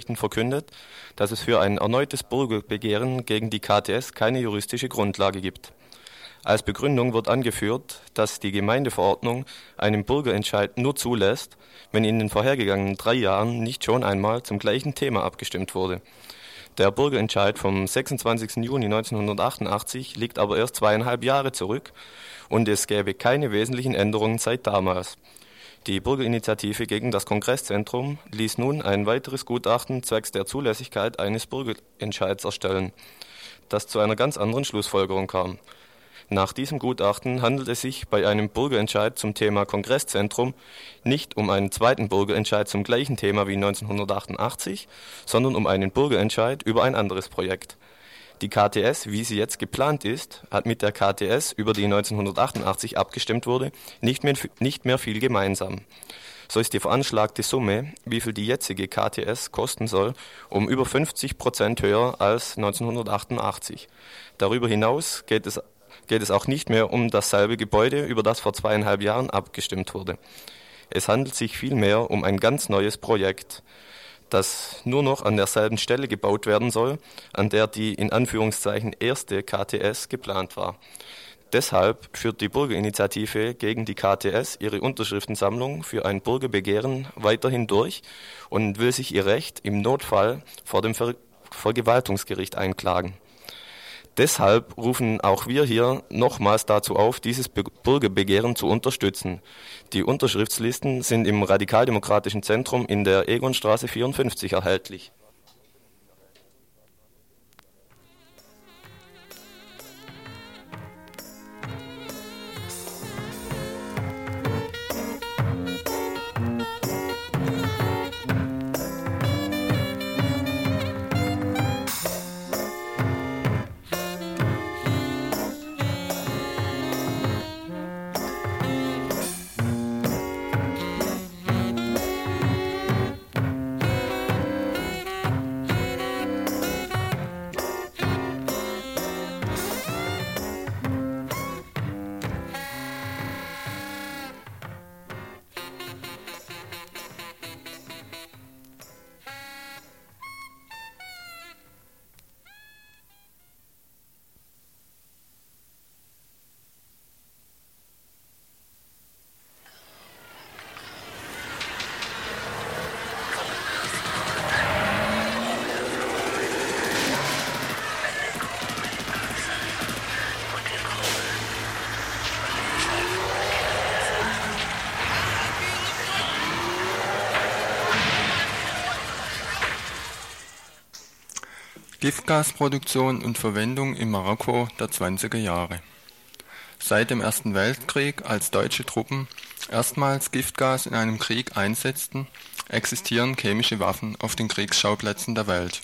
Nachrichten verkündet, dass es für ein erneutes Bürgerbegehren gegen die KTS keine juristische Grundlage gibt. Als Begründung wird angeführt, dass die Gemeindeverordnung einen Bürgerentscheid nur zulässt, wenn in den vorhergegangenen drei Jahren nicht schon einmal zum gleichen Thema abgestimmt wurde. Der Bürgerentscheid vom 26. Juni 1988 liegt aber erst zweieinhalb Jahre zurück und es gäbe keine wesentlichen Änderungen seit damals. Die Bürgerinitiative gegen das Kongresszentrum ließ nun ein weiteres Gutachten zwecks der Zulässigkeit eines Bürgerentscheids erstellen, das zu einer ganz anderen Schlussfolgerung kam. Nach diesem Gutachten handelt es sich bei einem Bürgerentscheid zum Thema Kongresszentrum nicht um einen zweiten Bürgerentscheid zum gleichen Thema wie 1988, sondern um einen Bürgerentscheid über ein anderes Projekt. Die KTS, wie sie jetzt geplant ist, hat mit der KTS, über die 1988 abgestimmt wurde, nicht mehr, nicht mehr viel gemeinsam. So ist die veranschlagte Summe, wie viel die jetzige KTS kosten soll, um über 50 Prozent höher als 1988. Darüber hinaus geht es geht es auch nicht mehr um dasselbe Gebäude, über das vor zweieinhalb Jahren abgestimmt wurde. Es handelt sich vielmehr um ein ganz neues Projekt, das nur noch an derselben Stelle gebaut werden soll, an der die in Anführungszeichen erste KTS geplant war. Deshalb führt die Bürgerinitiative gegen die KTS ihre Unterschriftensammlung für ein Bürgerbegehren weiterhin durch und will sich ihr Recht im Notfall vor dem Ver Vergewaltungsgericht einklagen. Deshalb rufen auch wir hier nochmals dazu auf, dieses Bürgerbegehren zu unterstützen. Die Unterschriftslisten sind im Radikaldemokratischen Zentrum in der Egonstraße 54 erhältlich. Giftgasproduktion und Verwendung im Marokko der 20er Jahre. Seit dem Ersten Weltkrieg, als deutsche Truppen erstmals Giftgas in einem Krieg einsetzten, existieren chemische Waffen auf den Kriegsschauplätzen der Welt.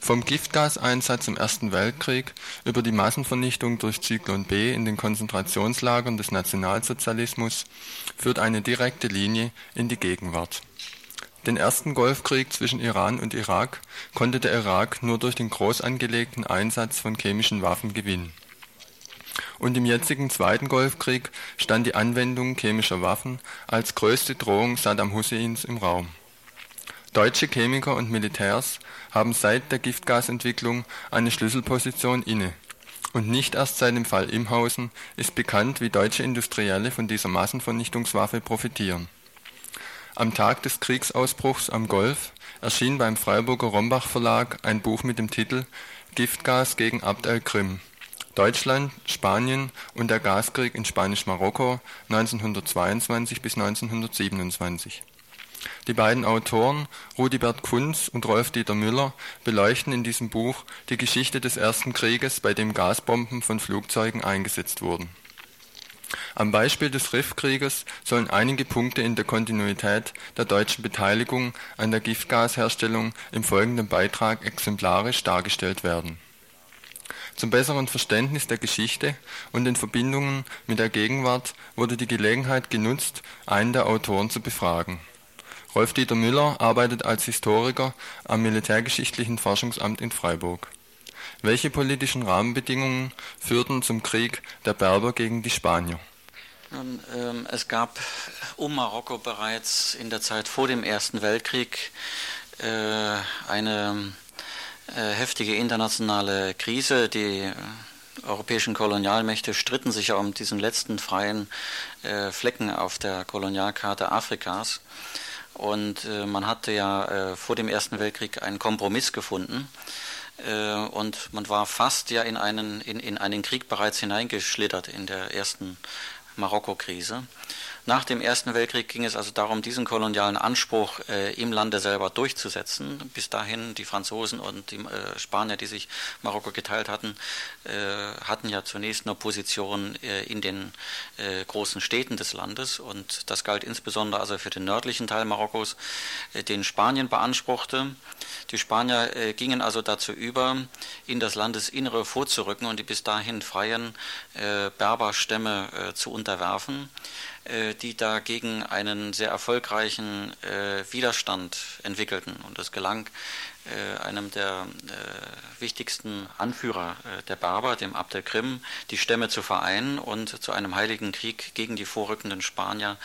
Vom Giftgaseinsatz im Ersten Weltkrieg über die Massenvernichtung durch Zyklon B in den Konzentrationslagern des Nationalsozialismus führt eine direkte Linie in die Gegenwart den ersten Golfkrieg zwischen Iran und Irak konnte der Irak nur durch den groß angelegten Einsatz von chemischen Waffen gewinnen. Und im jetzigen zweiten Golfkrieg stand die Anwendung chemischer Waffen als größte Drohung Saddam Husseins im Raum. Deutsche Chemiker und Militärs haben seit der Giftgasentwicklung eine Schlüsselposition inne. Und nicht erst seit dem Fall Imhausen ist bekannt, wie deutsche Industrielle von dieser Massenvernichtungswaffe profitieren am Tag des Kriegsausbruchs am Golf erschien beim Freiburger Rombach Verlag ein Buch mit dem Titel Giftgas gegen Abd el-Krim. Deutschland, Spanien und der Gaskrieg in Spanisch-Marokko 1922 bis 1927. Die beiden Autoren Rudibert Kunz und Rolf-Dieter Müller beleuchten in diesem Buch die Geschichte des ersten Krieges, bei dem Gasbomben von Flugzeugen eingesetzt wurden am Beispiel des Rifkrieges sollen einige Punkte in der Kontinuität der deutschen Beteiligung an der Giftgasherstellung im folgenden Beitrag exemplarisch dargestellt werden. Zum besseren Verständnis der Geschichte und den Verbindungen mit der Gegenwart wurde die Gelegenheit genutzt, einen der Autoren zu befragen. Rolf-Dieter Müller arbeitet als Historiker am Militärgeschichtlichen Forschungsamt in Freiburg. Welche politischen Rahmenbedingungen führten zum Krieg der Berber gegen die Spanier nun, ähm, es gab um Marokko bereits in der Zeit vor dem Ersten Weltkrieg äh, eine äh, heftige internationale Krise. Die äh, europäischen Kolonialmächte stritten sich ja um diesen letzten freien äh, Flecken auf der Kolonialkarte Afrikas. Und äh, man hatte ja äh, vor dem Ersten Weltkrieg einen Kompromiss gefunden. Äh, und man war fast ja in einen, in, in einen Krieg bereits hineingeschlittert in der ersten Marokko-Krise. Nach dem Ersten Weltkrieg ging es also darum, diesen kolonialen Anspruch äh, im Lande selber durchzusetzen. Bis dahin die Franzosen und die äh, Spanier, die sich Marokko geteilt hatten, äh, hatten ja zunächst nur Positionen äh, in den äh, großen Städten des Landes und das galt insbesondere also für den nördlichen Teil Marokkos, äh, den Spanien beanspruchte. Die Spanier gingen also dazu über, in das Landesinnere vorzurücken und die bis dahin freien Berberstämme zu unterwerfen. Äh, die dagegen einen sehr erfolgreichen äh, Widerstand entwickelten. Und es gelang äh, einem der wichtigsten Anführer der Berber, dem Abd Krim, die Stämme zu vereinen und zu einem heiligen Krieg gegen die vorrückenden Spanier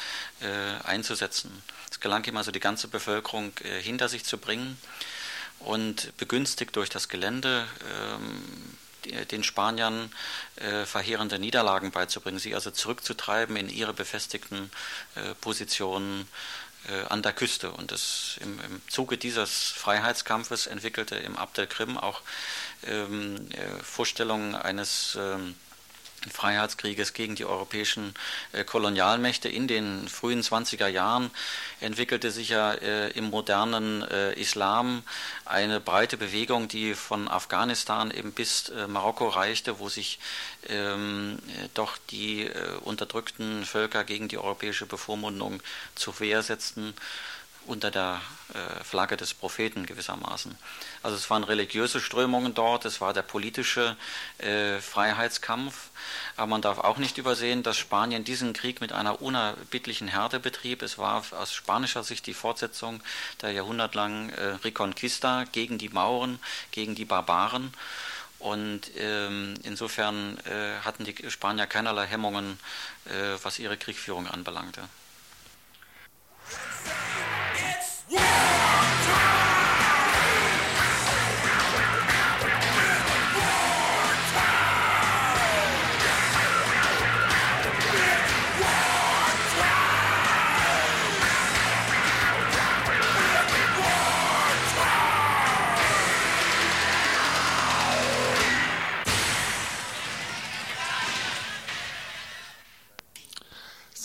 einzusetzen. Es gelang ihm also, die ganze Bevölkerung hinter sich zu bringen und begünstigt durch das Gelände ähm, den Spaniern äh, verheerende Niederlagen beizubringen, sie also zurückzutreiben in ihre befestigten äh, Positionen äh, an der Küste. Und das, im, im, Zuge dieses Freiheitskampfes entwickelte im Abdel Krim auch ähm, äh, Vorstellungen eines ähm, Freiheitskrieges gegen die europäischen äh, Kolonialmächte. In den frühen 20er Jahren entwickelte sich ja äh, im modernen äh, Islam eine breite Bewegung, die von Afghanistan eben bis Marokko reichte, wo sich ähm, doch die unterdrückten Völker gegen die europäische Bevormundung zur Wehr setzten unter der äh, Flagge des Propheten gewissermaßen. Also es waren religiöse Strömungen dort, es war der politische äh, Freiheitskampf, aber man darf auch nicht übersehen, dass Spanien diesen Krieg mit einer unerbittlichen Härte betrieb. Es war aus spanischer Sicht die Fortsetzung der jahrhundertlangen äh, Reconquista gegen die Mauren, gegen die Barbaren. Und ähm, insofern äh, hatten die Spanier keinerlei Hemmungen, äh, was ihre Kriegführung anbelangte.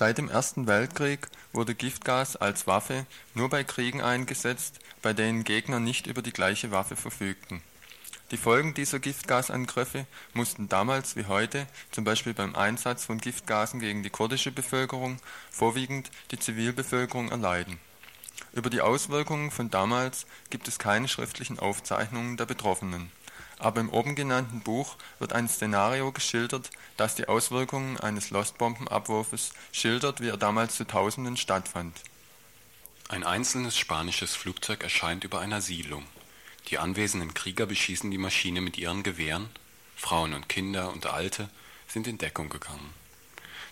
Seit dem Ersten Weltkrieg wurde Giftgas als Waffe nur bei Kriegen eingesetzt, bei denen Gegner nicht über die gleiche Waffe verfügten. Die Folgen dieser Giftgasangriffe mussten damals wie heute, zum Beispiel beim Einsatz von Giftgasen gegen die kurdische Bevölkerung, vorwiegend die Zivilbevölkerung erleiden. Über die Auswirkungen von damals gibt es keine schriftlichen Aufzeichnungen der Betroffenen aber im oben genannten Buch wird ein Szenario geschildert, das die Auswirkungen eines Lostbombenabwurfes schildert, wie er damals zu Tausenden stattfand. Ein einzelnes spanisches Flugzeug erscheint über einer Siedlung. Die anwesenden Krieger beschießen die Maschine mit ihren Gewehren, Frauen und Kinder und Alte sind in Deckung gegangen.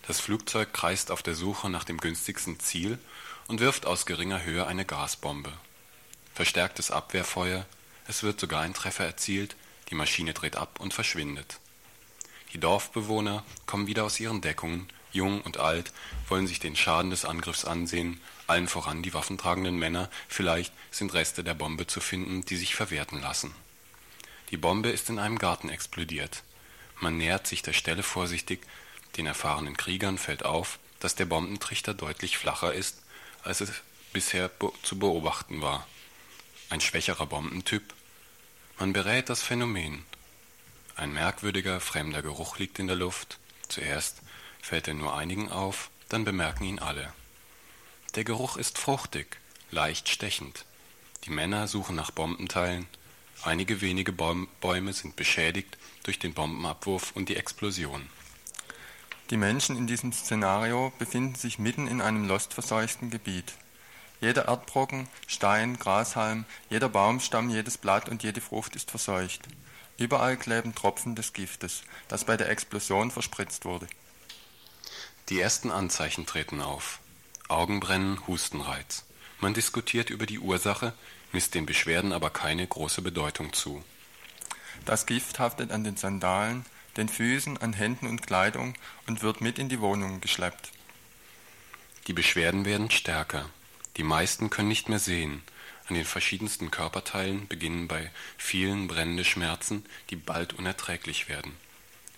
Das Flugzeug kreist auf der Suche nach dem günstigsten Ziel und wirft aus geringer Höhe eine Gasbombe. Verstärktes Abwehrfeuer, es wird sogar ein Treffer erzielt, die Maschine dreht ab und verschwindet. Die Dorfbewohner kommen wieder aus ihren Deckungen, jung und alt, wollen sich den Schaden des Angriffs ansehen, allen voran die waffentragenden Männer, vielleicht sind Reste der Bombe zu finden, die sich verwerten lassen. Die Bombe ist in einem Garten explodiert. Man nähert sich der Stelle vorsichtig, den erfahrenen Kriegern fällt auf, dass der Bombentrichter deutlich flacher ist, als es bisher zu beobachten war. Ein schwächerer Bombentyp, man berät das Phänomen. Ein merkwürdiger, fremder Geruch liegt in der Luft. Zuerst fällt er nur einigen auf, dann bemerken ihn alle. Der Geruch ist fruchtig, leicht stechend. Die Männer suchen nach Bombenteilen. Einige wenige Bäume sind beschädigt durch den Bombenabwurf und die Explosion. Die Menschen in diesem Szenario befinden sich mitten in einem lostverseuchten Gebiet. Jeder Erdbrocken, Stein, Grashalm, jeder Baumstamm, jedes Blatt und jede Frucht ist verseucht. Überall kleben Tropfen des Giftes, das bei der Explosion verspritzt wurde. Die ersten Anzeichen treten auf. Augenbrennen, Hustenreiz. Man diskutiert über die Ursache, misst den Beschwerden aber keine große Bedeutung zu. Das Gift haftet an den Sandalen, den Füßen, an Händen und Kleidung und wird mit in die Wohnung geschleppt. Die Beschwerden werden stärker. Die meisten können nicht mehr sehen. An den verschiedensten Körperteilen beginnen bei vielen brennende Schmerzen, die bald unerträglich werden.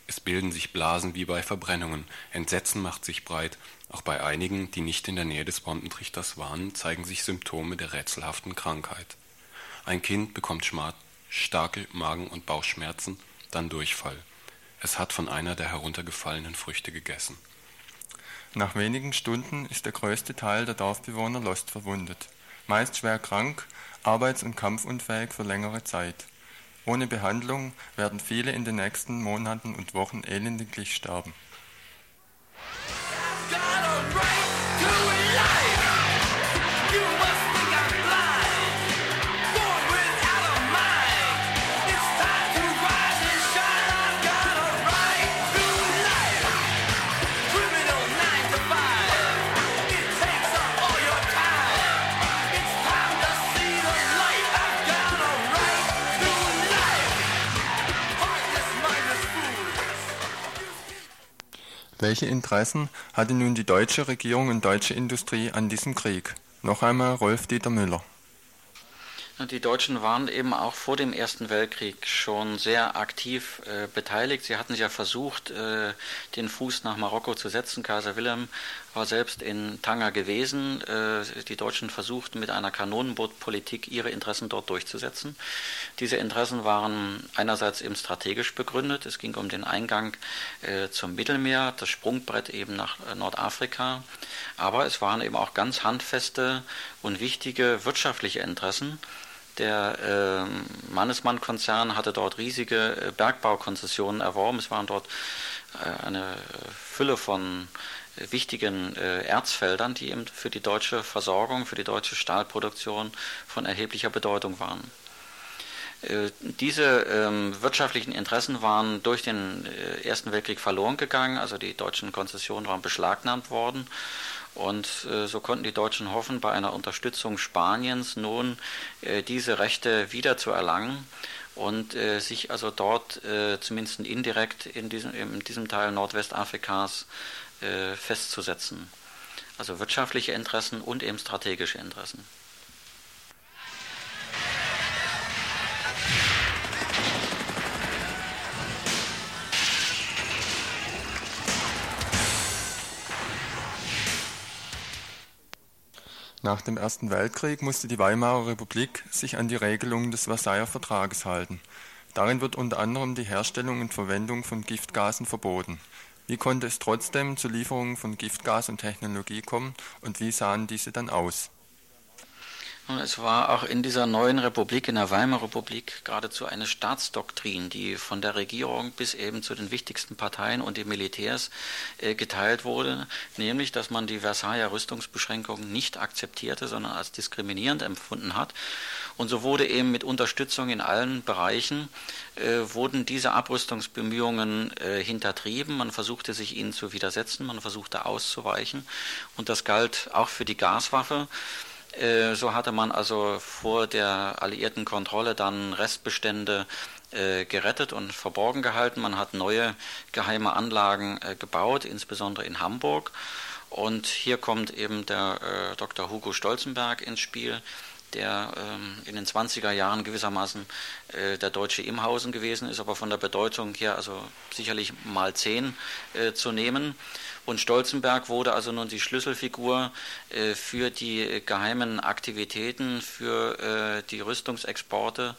Es bilden sich Blasen wie bei Verbrennungen, Entsetzen macht sich breit, auch bei einigen, die nicht in der Nähe des Bombentrichters waren, zeigen sich Symptome der rätselhaften Krankheit. Ein Kind bekommt Schmerz, starke Magen- und Bauchschmerzen, dann Durchfall. Es hat von einer der heruntergefallenen Früchte gegessen. Nach wenigen Stunden ist der größte Teil der Dorfbewohner lost verwundet, meist schwer krank, arbeits- und kampfunfähig für längere Zeit. Ohne Behandlung werden viele in den nächsten Monaten und Wochen elendiglich sterben. Welche Interessen hatte nun die deutsche Regierung und deutsche Industrie an diesem Krieg? Noch einmal Rolf-Dieter Müller. Die Deutschen waren eben auch vor dem Ersten Weltkrieg schon sehr aktiv äh, beteiligt. Sie hatten ja versucht, äh, den Fuß nach Marokko zu setzen. Kaiser Wilhelm war selbst in Tanger gewesen. Äh, die Deutschen versuchten mit einer Kanonenbootpolitik ihre Interessen dort durchzusetzen. Diese Interessen waren einerseits eben strategisch begründet. Es ging um den Eingang äh, zum Mittelmeer, das Sprungbrett eben nach äh, Nordafrika. Aber es waren eben auch ganz handfeste und wichtige wirtschaftliche Interessen. Der äh, Mannesmann-Konzern hatte dort riesige Bergbaukonzessionen erworben. Es waren dort eine Fülle von wichtigen äh, Erzfeldern, die eben für die deutsche Versorgung, für die deutsche Stahlproduktion von erheblicher Bedeutung waren. Äh, diese ähm, wirtschaftlichen Interessen waren durch den äh, Ersten Weltkrieg verloren gegangen, also die deutschen Konzessionen waren beschlagnahmt worden und äh, so konnten die Deutschen hoffen, bei einer Unterstützung Spaniens nun äh, diese Rechte wieder zu erlangen und äh, sich also dort zumindest indirekt in diesem, in diesem Teil Nordwestafrikas äh, festzusetzen. Also wirtschaftliche Interessen und eben strategische Interessen. Nach dem Ersten Weltkrieg musste die Weimarer Republik sich an die Regelungen des Versailler Vertrages halten. Darin wird unter anderem die Herstellung und Verwendung von Giftgasen verboten. Wie konnte es trotzdem zu Lieferungen von Giftgas und Technologie kommen und wie sahen diese dann aus? Es war auch in dieser neuen Republik, in der Weimarer Republik, geradezu eine Staatsdoktrin, die von der Regierung bis eben zu den wichtigsten Parteien und den Militärs äh, geteilt wurde, nämlich, dass man die Versailler Rüstungsbeschränkungen nicht akzeptierte, sondern als diskriminierend empfunden hat. Und so wurde eben mit Unterstützung in allen Bereichen, äh, wurden diese Abrüstungsbemühungen äh, hintertrieben. Man versuchte sich ihnen zu widersetzen, man versuchte auszuweichen. Und das galt auch für die Gaswaffe. Äh, so hatte man also vor der alliierten Kontrolle dann Restbestände äh, gerettet und verborgen gehalten. Man hat neue geheime Anlagen äh, gebaut, insbesondere in Hamburg. Und hier kommt eben der Dr. Hugo Stolzenberg ins Spiel, der ähm, in den 20er Jahren gewissermaßen äh, der deutsche Imhausen gewesen ist, aber von der Bedeutung her also sicherlich mal zehn äh, zu nehmen. Und Stolzenberg wurde also nun die Schlüsselfigur äh, für die geheimen Aktivitäten, für äh, die Rüstungsexporte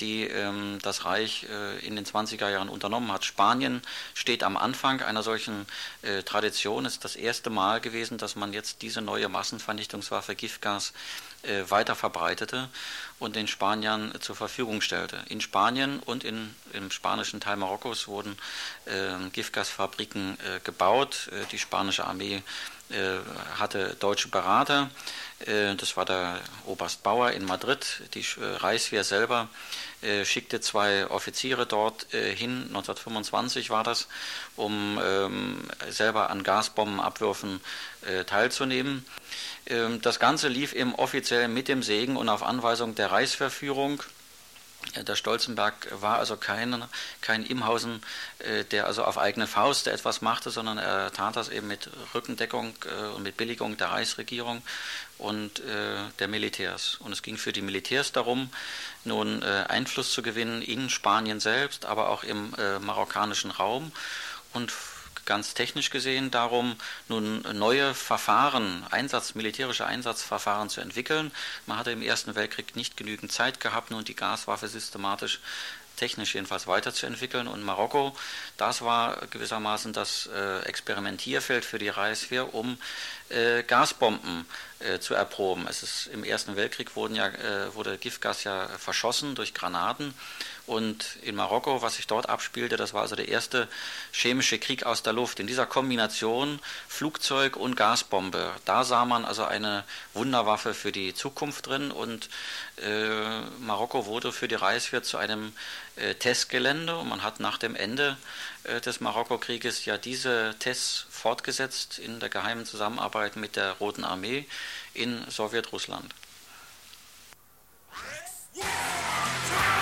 die ähm, das Reich äh, in den 20er Jahren unternommen hat. Spanien steht am Anfang einer solchen äh, Tradition. Es ist das erste Mal gewesen, dass man jetzt diese neue Massenvernichtungswaffe Giftgas weiter verbreitete und den Spaniern zur Verfügung stellte. In Spanien und in, im spanischen Teil Marokkos wurden äh, Giftgasfabriken äh, gebaut. Äh, die spanische Armee hatte deutsche Berater. das war der Oberst Bauer in Madrid. Die Reichswehr selber schickte zwei Offiziere dort hin, 1925 war das, um ähm, selber an Gasbombenabwürfen teilzunehmen. Ähm, das Ganze lief eben offiziell mit dem Segen und auf Anweisung der Reichsverführung. Der Stolzenberg war also kein, kein Imhausen, äh, der also auf eigene Faust etwas machte, sondern er tat das eben mit Rückendeckung äh, und mit Billigung der Reichsregierung und äh, der Militärs. Und es ging für die Militärs darum, nun Einfluss zu gewinnen in Spanien selbst, aber auch im marokkanischen Raum und ganz technisch gesehen darum, nun neue Verfahren, Einsatz, militärische Einsatzverfahren zu entwickeln. Man hatte im Ersten Weltkrieg nicht genügend Zeit gehabt, nun die Gaswaffe systematisch technisch jedenfalls weiterzuentwickeln. Und Marokko, das war gewissermaßen das äh, Experimentierfeld für die Reichswehr, um äh, Gasbomben äh, zu erproben. Es ist, Im Ersten Weltkrieg wurden ja, äh, wurde Giftgas ja verschossen durch Granaten. Und in Marokko, was sich dort abspielte, das war also der erste chemische Krieg aus der Luft. In dieser Kombination Flugzeug und Gasbombe, da sah man also eine Wunderwaffe für die Zukunft drin. Und äh, Marokko wurde für die Reichswehr zu einem äh, Testgelände. Und man hat nach dem Ende des Marokko-Krieges ja diese Tests fortgesetzt in der geheimen Zusammenarbeit mit der Roten Armee in Sowjetrussland. Yeah!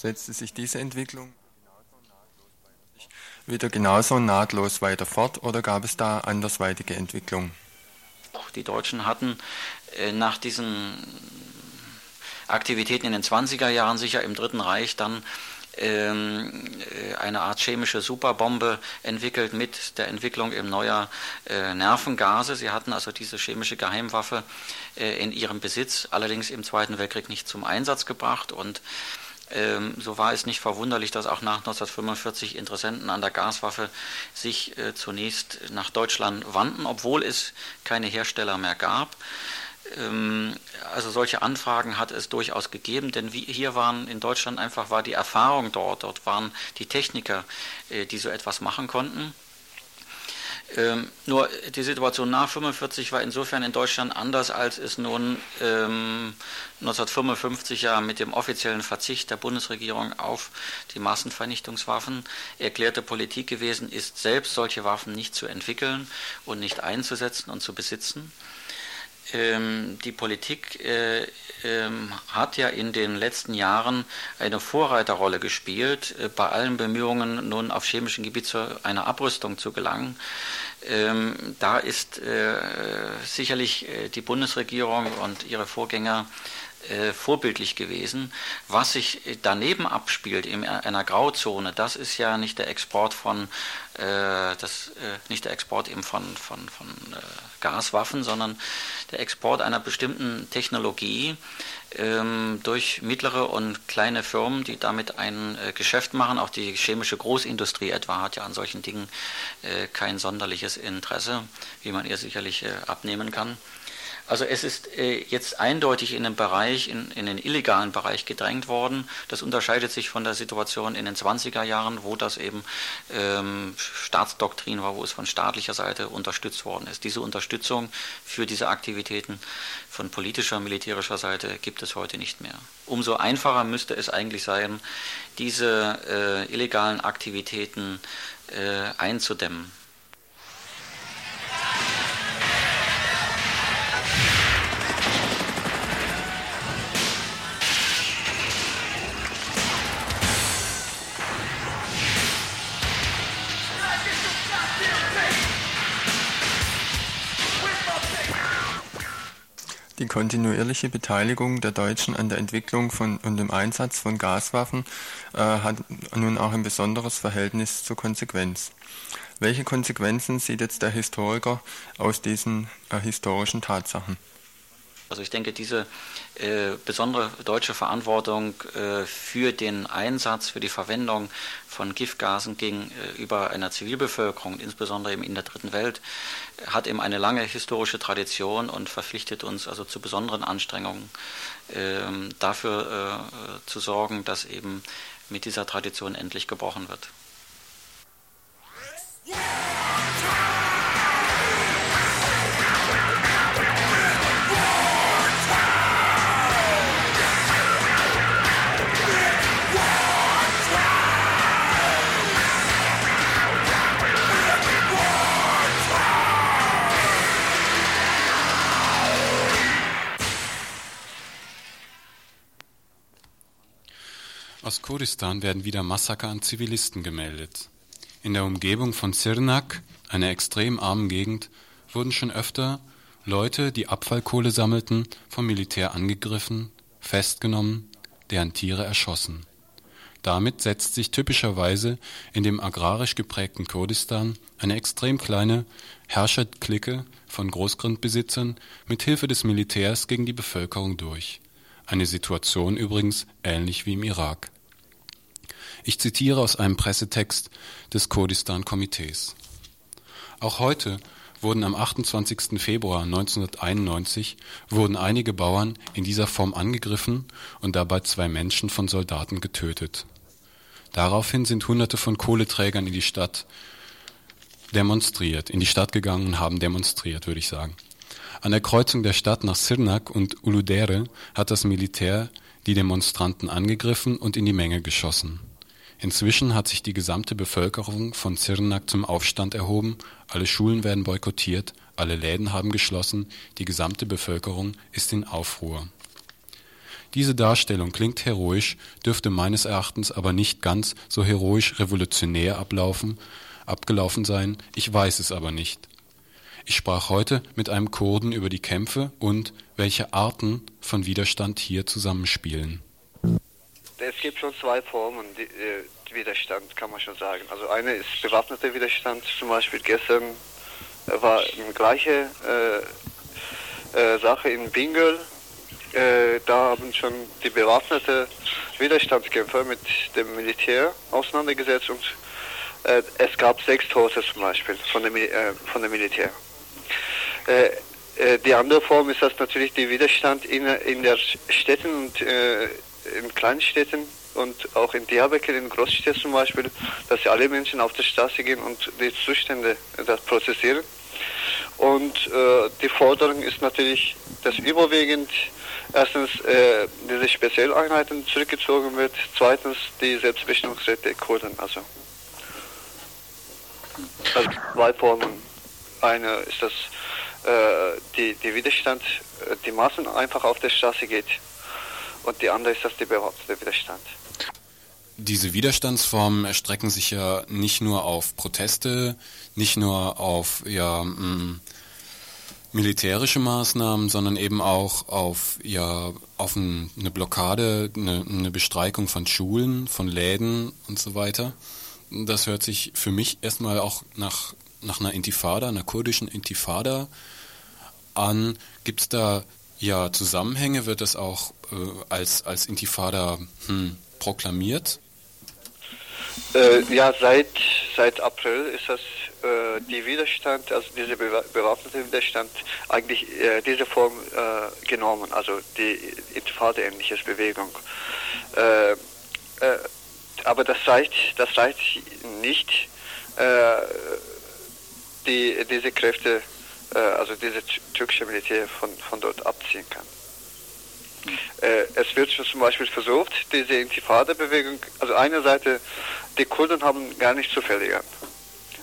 Setzte sich diese Entwicklung wieder genauso nahtlos weiter fort oder gab es da andersweitige Entwicklungen? Die Deutschen hatten äh, nach diesen Aktivitäten in den 20er Jahren sicher im Dritten Reich dann ähm, äh, eine Art chemische Superbombe entwickelt mit der Entwicklung im neuer äh, Nervengase. Sie hatten also diese chemische Geheimwaffe in ihrem Besitz, allerdings im Zweiten Weltkrieg nicht zum Einsatz gebracht und so war es nicht verwunderlich, dass auch nach 1945 Interessenten an der Gaswaffe sich äh, zunächst nach Deutschland wandten, obwohl es keine Hersteller mehr gab. Ähm, also solche Anfragen hat es durchaus gegeben, denn hier waren in Deutschland einfach war die Erfahrung dort, dort waren die Techniker, äh, die so etwas machen konnten. Ähm, nur die Situation nach 1945 war insofern in Deutschland anders, als es nun ähm, 1955 ja mit dem offiziellen Verzicht der Bundesregierung auf die Massenvernichtungswaffen erklärte Politik gewesen ist, selbst solche Waffen nicht zu entwickeln und nicht einzusetzen und zu besitzen. Ähm, die Politik äh, ähm, hat ja in den letzten Jahren eine Vorreiterrolle gespielt, äh, bei allen Bemühungen nun auf chemischem Gebiet zu einer Abrüstung zu gelangen. Ähm, da ist äh, sicherlich die Bundesregierung und ihre Vorgänger vorbildlich gewesen. Was sich daneben abspielt in einer Grauzone, das ist ja nicht der Export von, das, nicht der Export eben von, von, von Gaswaffen, sondern der Export einer bestimmten Technologie ähm, durch mittlere und kleine Firmen, die damit ein äh, Geschäft machen. Auch die chemische Großindustrie etwa hat ja an solchen Dingen äh, kein sonderliches Interesse, wie man ihr sicherlich abnehmen kann. Also es ist äh, jetzt eindeutig in den Bereich, in, in, den illegalen Bereich gedrängt worden. Das unterscheidet sich von der Situation in den 20er Jahren, wo das eben ähm, Staatsdoktrin war, wo es von staatlicher Seite unterstützt worden ist. Diese Unterstützung für diese Aktivitäten von politischer, militärischer Seite gibt es heute nicht mehr. Umso einfacher müsste es eigentlich sein, diese äh, illegalen Aktivitäten äh, einzudämmen. Die kontinuierliche Beteiligung der Deutschen an der Entwicklung von, und dem Einsatz von Gaswaffen äh, hat nun auch ein besonderes Verhältnis zur Konsequenz. Welche Konsequenzen sieht jetzt der Historiker aus diesen äh, historischen Tatsachen? Also ich denke, diese äh, besondere deutsche Verantwortung äh, für den Einsatz, für die Verwendung von Giftgasen gegenüber einer Zivilbevölkerung, insbesondere eben in der dritten Welt, hat eben eine lange historische Tradition und verpflichtet uns also zu besonderen Anstrengungen, äh, dafür äh, zu sorgen, dass eben mit dieser Tradition endlich gebrochen wird. Yeah! Aus Kurdistan werden wieder Massaker an Zivilisten gemeldet. In der Umgebung von Sirnak, einer extrem armen Gegend, wurden schon öfter Leute, die Abfallkohle sammelten, vom Militär angegriffen, festgenommen, deren Tiere erschossen. Damit setzt sich typischerweise in dem agrarisch geprägten Kurdistan eine extrem kleine Herrscherklicke von Großgrundbesitzern mit Hilfe des Militärs gegen die Bevölkerung durch. Eine Situation übrigens ähnlich wie im Irak. Ich zitiere aus einem Pressetext des Kurdistan-Komitees. Auch heute wurden am 28. Februar 1991 wurden einige Bauern in dieser Form angegriffen und dabei zwei Menschen von Soldaten getötet. Daraufhin sind Hunderte von Kohleträgern in die Stadt demonstriert, in die Stadt gegangen und haben demonstriert, würde ich sagen. An der Kreuzung der Stadt nach Sirnak und Uludere hat das Militär die Demonstranten angegriffen und in die Menge geschossen. Inzwischen hat sich die gesamte Bevölkerung von Sirnak zum Aufstand erhoben, alle Schulen werden boykottiert, alle Läden haben geschlossen, die gesamte Bevölkerung ist in Aufruhr. Diese Darstellung klingt heroisch, dürfte meines Erachtens aber nicht ganz so heroisch revolutionär ablaufen, abgelaufen sein, ich weiß es aber nicht. Ich sprach heute mit einem Kurden über die Kämpfe und welche Arten von Widerstand hier zusammenspielen es gibt schon zwei Formen äh, Widerstand, kann man schon sagen. Also eine ist bewaffneter Widerstand, zum Beispiel gestern war eine gleiche äh, äh, Sache in Bingöl. Äh, da haben schon die bewaffnete Widerstandskämpfer mit dem Militär auseinandergesetzt und äh, es gab sechs Tote zum Beispiel von dem, äh, von dem Militär. die andere Form ist das natürlich der Widerstand in, in der Städten und in kleinen Städten und auch in Diyarbakir, in Großstädten zum Beispiel, dass alle Menschen auf die Straße gehen und die Zustände das prozessieren. Und äh, die Forderung ist natürlich, dass überwiegend erstens äh, diese Spezialeinheiten zurückgezogen wird, zweitens die Selbstbestimmungsrechte der Kurden. Also, also zwei Formen. Eine ist, dass äh, die, die Widerstand, äh, die Massen einfach auf der Straße geht und die andere ist das die behauptete Widerstand. Diese Widerstandsformen erstrecken sich ja nicht nur auf Proteste, nicht nur auf ja, mm, militärische Maßnahmen, sondern eben auch auf ja auf ein, eine Blockade, eine, eine Bestreikung von Schulen, von Läden und so weiter. Das hört sich für mich erstmal auch nach nach einer Intifada, einer kurdischen Intifada an. Gibt es da ja Zusammenhänge? Wird das auch äh, als, als Intifada hm, proklamiert? Äh, ja, seit, seit April ist das äh, die Widerstand, also diese bewaffnete Widerstand, eigentlich äh, diese Form äh, genommen, also die Intifada-ähnliche Bewegung. Äh, äh, aber das reicht, das reicht nicht, die, diese Kräfte, also diese türkische Militär von, von dort abziehen kann. Äh, es wird schon zum Beispiel versucht, diese Intifada-Bewegung, also eine Seite, die Kurden haben gar nicht zu verlieren.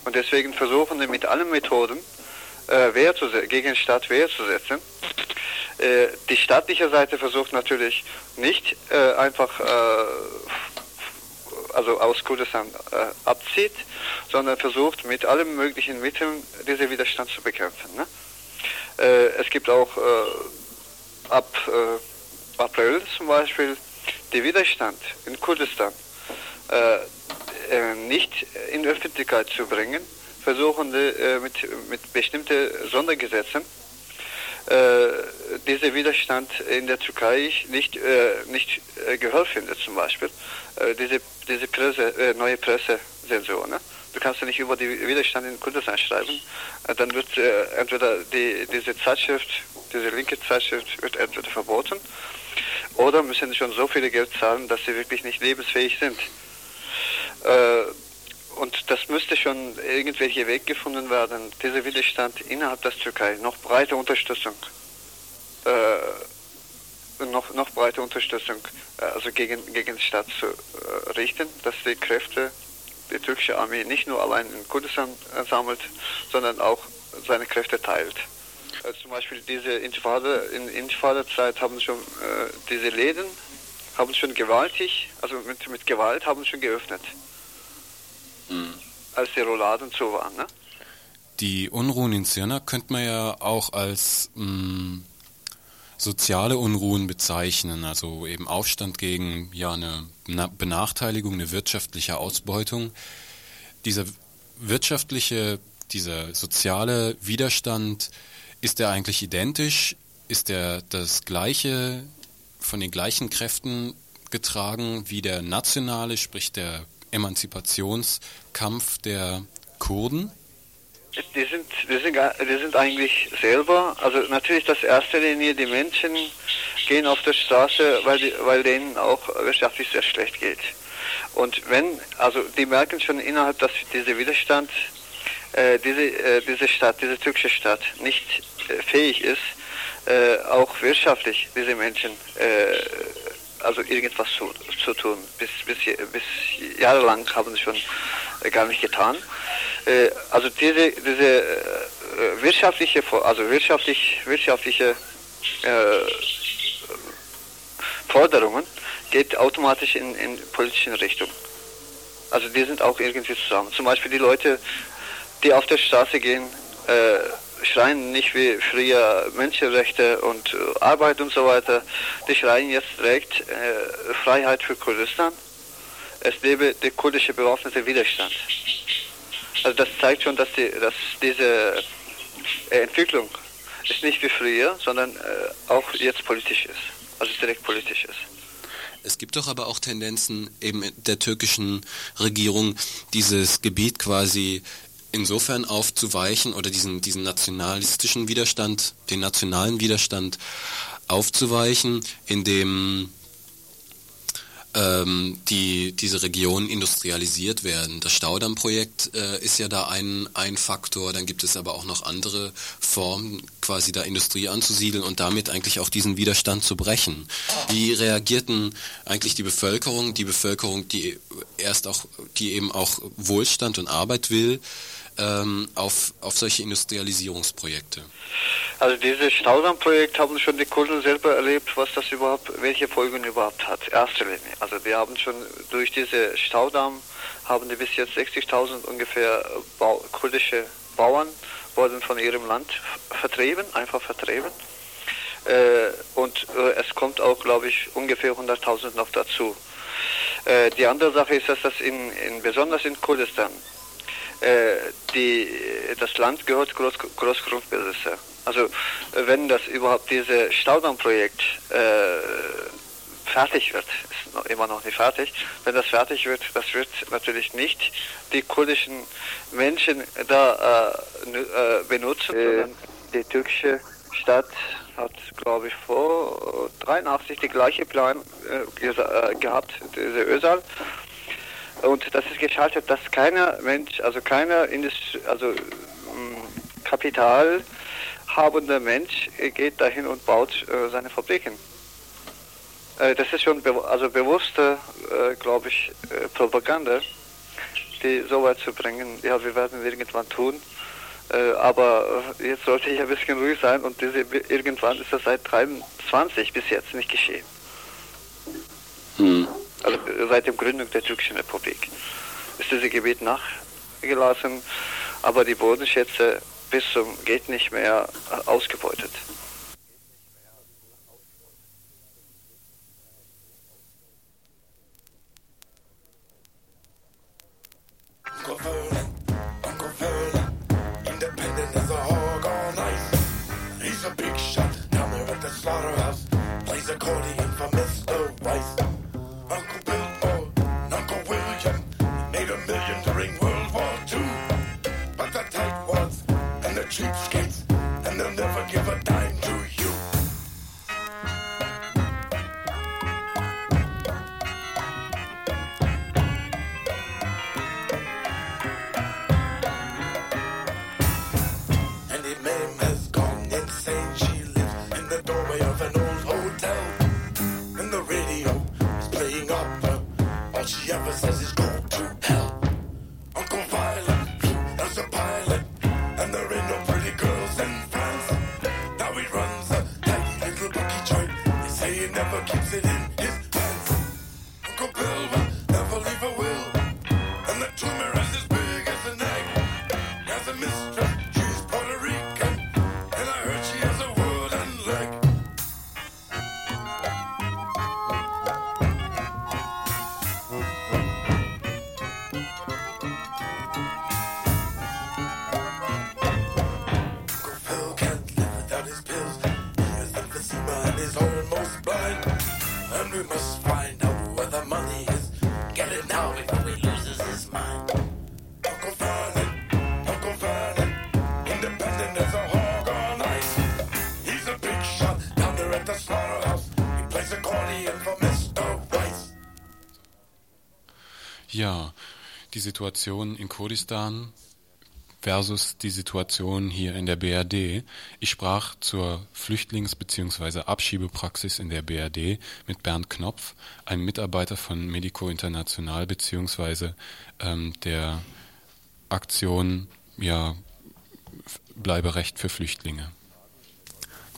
Und deswegen versuchen sie mit allen Methoden, äh, Wehr zu, gegen den Staat Wehr zu setzen. Äh, die staatliche Seite versucht natürlich nicht äh, einfach, äh, also aus Kurdistan äh, abzieht, sondern versucht mit allen möglichen Mitteln diesen Widerstand zu bekämpfen. Ne? Äh, es gibt auch ab April zum Beispiel der Widerstand in Kurdistan äh, äh, nicht in die Öffentlichkeit zu bringen, versuchen äh, mit, mit bestimmten Sondergesetzen äh, dieser Widerstand in der Türkei nicht, äh, nicht äh, Gehör findet zum Beispiel. Äh, diese diese Presse, äh, neue Pressesensor. Ne? Du kannst ja nicht über den Widerstand in Kurdistan schreiben. Äh, dann wird äh, entweder die, diese Zeitschrift, diese linke Zeitschrift wird entweder verboten oder müssen schon so viel Geld zahlen, dass sie wirklich nicht lebensfähig sind. Äh, und das müsste schon irgendwelche Weg gefunden werden, dieser Widerstand innerhalb der Türkei noch breite Unterstützung, äh, noch, noch breite Unterstützung, äh, also gegen, gegen den Staat zu äh, richten, dass die Kräfte, die türkische Armee nicht nur allein in Kurdistan äh, sammelt, sondern auch seine Kräfte teilt. Also zum Beispiel diese Intifada, in Intifada-Zeit haben schon äh, diese Läden haben schon gewaltig, also mit, mit Gewalt haben schon geöffnet. Mhm. Als die Rouladen zu waren, ne? Die Unruhen in Sirna könnte man ja auch als mh, mm, soziale Unruhen bezeichnen, also eben Aufstand gegen ja eine Benachteiligung, eine wirtschaftliche Ausbeutung. Dieser wirtschaftliche, dieser soziale Widerstand, ist der eigentlich identisch? Ist der das gleiche, von den gleichen Kräften getragen wie der nationale, sprich der Emanzipationskampf der Kurden? Die sind, die sind, die sind eigentlich selber, also natürlich das erste Linie, die Menschen gehen auf der Straße, weil, die, weil denen auch wirtschaftlich sehr schlecht geht. Und wenn, also die merken schon innerhalb, dass dieser Widerstand, äh, diese, äh, diese Stadt, diese türkische Stadt nicht äh, fähig ist, äh, auch wirtschaftlich diese Menschen äh, also irgendwas zu, zu tun. Bis, bis, bis jahrelang haben sie schon äh, gar nicht getan. Äh, also diese, diese äh, wirtschaftliche, also wirtschaftlich, wirtschaftliche Forderungen geht automatisch in, in politischen Richtung. Also die sind auch irgendwie zusammen. Zum Beispiel die Leute, die auf der Straße gehen, äh, schreien nicht wie früher Menschenrechte und äh, Arbeit und so weiter. Die schreien jetzt direkt äh, Freiheit für Kurdistan. Es lebe der kurdische bewaffnete Widerstand. Also das zeigt schon, dass, die, dass diese äh, Entwicklung ist nicht wie früher, sondern äh, auch jetzt politisch ist. Also direkt politisch ist. Es gibt doch aber auch Tendenzen eben der türkischen Regierung, dieses Gebiet quasi insofern aufzuweichen oder diesen, diesen nationalistischen Widerstand, den nationalen Widerstand aufzuweichen, indem ähm, die, diese Regionen industrialisiert werden. Das Staudammprojekt äh, ist ja da ein, ein Faktor, dann gibt es aber auch noch andere Formen, quasi da Industrie anzusiedeln und damit eigentlich auch diesen Widerstand zu brechen. Wie reagierten eigentlich die Bevölkerung, die Bevölkerung, die erst auch, die eben auch Wohlstand und Arbeit will, ähm, auf, auf solche Industrialisierungsprojekte? Also dieses Staudammprojekt haben schon die Kurden selber erlebt, was das überhaupt, welche Folgen überhaupt hat. Erste Linie. Also die haben schon durch diese Staudamm haben die bis jetzt 60.000 ungefähr Bau, kurdische Bauern wurden von ihrem Land vertrieben, einfach vertrieben. Äh, und äh, es kommt auch, glaube ich, ungefähr 100.000 noch dazu. Äh, die andere Sache ist, dass das in, in besonders in Kurdistan die, das Land gehört Groß, Großgrundbesitzer. Also wenn das überhaupt dieses Staudammprojekt äh, fertig wird, ist noch, immer noch nicht fertig, wenn das fertig wird, das wird natürlich nicht die kurdischen Menschen da äh, äh, benutzen, äh, sondern die türkische Stadt hat, glaube ich, vor 83 die gleiche Plan äh, gehabt, diese Ösal. Und das ist geschaltet, dass keiner Mensch, also keiner Industrie, also mm, Kapital habender Mensch geht dahin und baut äh, seine Fabriken. Äh, das ist schon be also bewusste, äh, glaube ich, äh, Propaganda, die so weit zu bringen. Ja, wir werden irgendwann tun. Äh, aber äh, jetzt sollte ich ein bisschen ruhig sein und diese, irgendwann ist das seit 23 bis jetzt nicht geschehen. Hm also seit der Gründung der türkischen Republik, ist dieses Gebiet nachgelassen, aber die Bodenschätze bis zum geht nicht mehr cheapskates, and they'll never give a dime to you. And the man has gone insane. She lives in the doorway. Die Situation in Kurdistan versus die Situation hier in der BRD. Ich sprach zur Flüchtlings- bzw. Abschiebepraxis in der BRD mit Bernd Knopf, einem Mitarbeiter von Medico International bzw. Ähm, der Aktion ja, Bleiberecht für Flüchtlinge.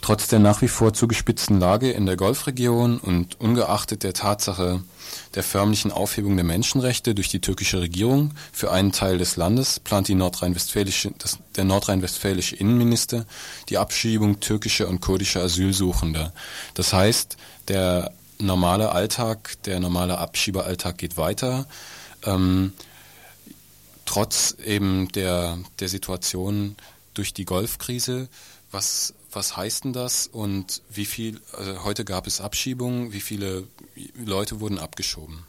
Trotz der nach wie vor zugespitzten Lage in der Golfregion und ungeachtet der Tatsache der förmlichen Aufhebung der Menschenrechte durch die türkische Regierung für einen Teil des Landes plant die nordrhein-westfälische, der nordrhein-westfälische Innenminister die Abschiebung türkischer und kurdischer Asylsuchender. Das heißt, der normale Alltag, der normale Abschiebealltag geht weiter. Ähm, trotz eben der, der Situation durch die Golfkrise. Was was heißt denn das und wie viel, also heute gab es Abschiebungen, wie viele Leute wurden abgeschoben?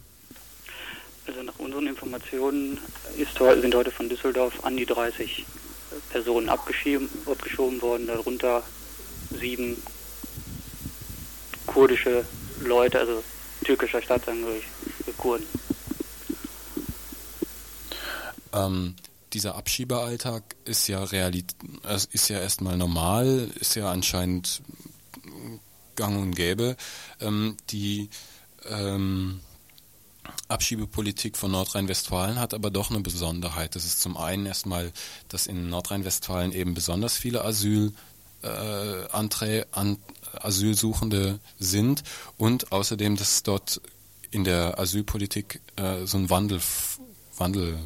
Also nach unseren Informationen ist, sind heute von Düsseldorf an die 30 Personen abgeschoben, abgeschoben worden, darunter sieben kurdische Leute, also türkischer Staatsangehörige Kurden. Ähm, dieser Abschiebealltag ist ja Realität, ist ja erstmal normal, ist ja anscheinend gang und gäbe. Ähm, die ähm, Abschiebepolitik von Nordrhein-Westfalen hat aber doch eine Besonderheit. Das ist zum einen erstmal, dass in Nordrhein-Westfalen eben besonders viele Asyl, äh, Anträ an, Asylsuchende sind und außerdem, dass dort in der Asylpolitik äh, so ein Wandel, Wandel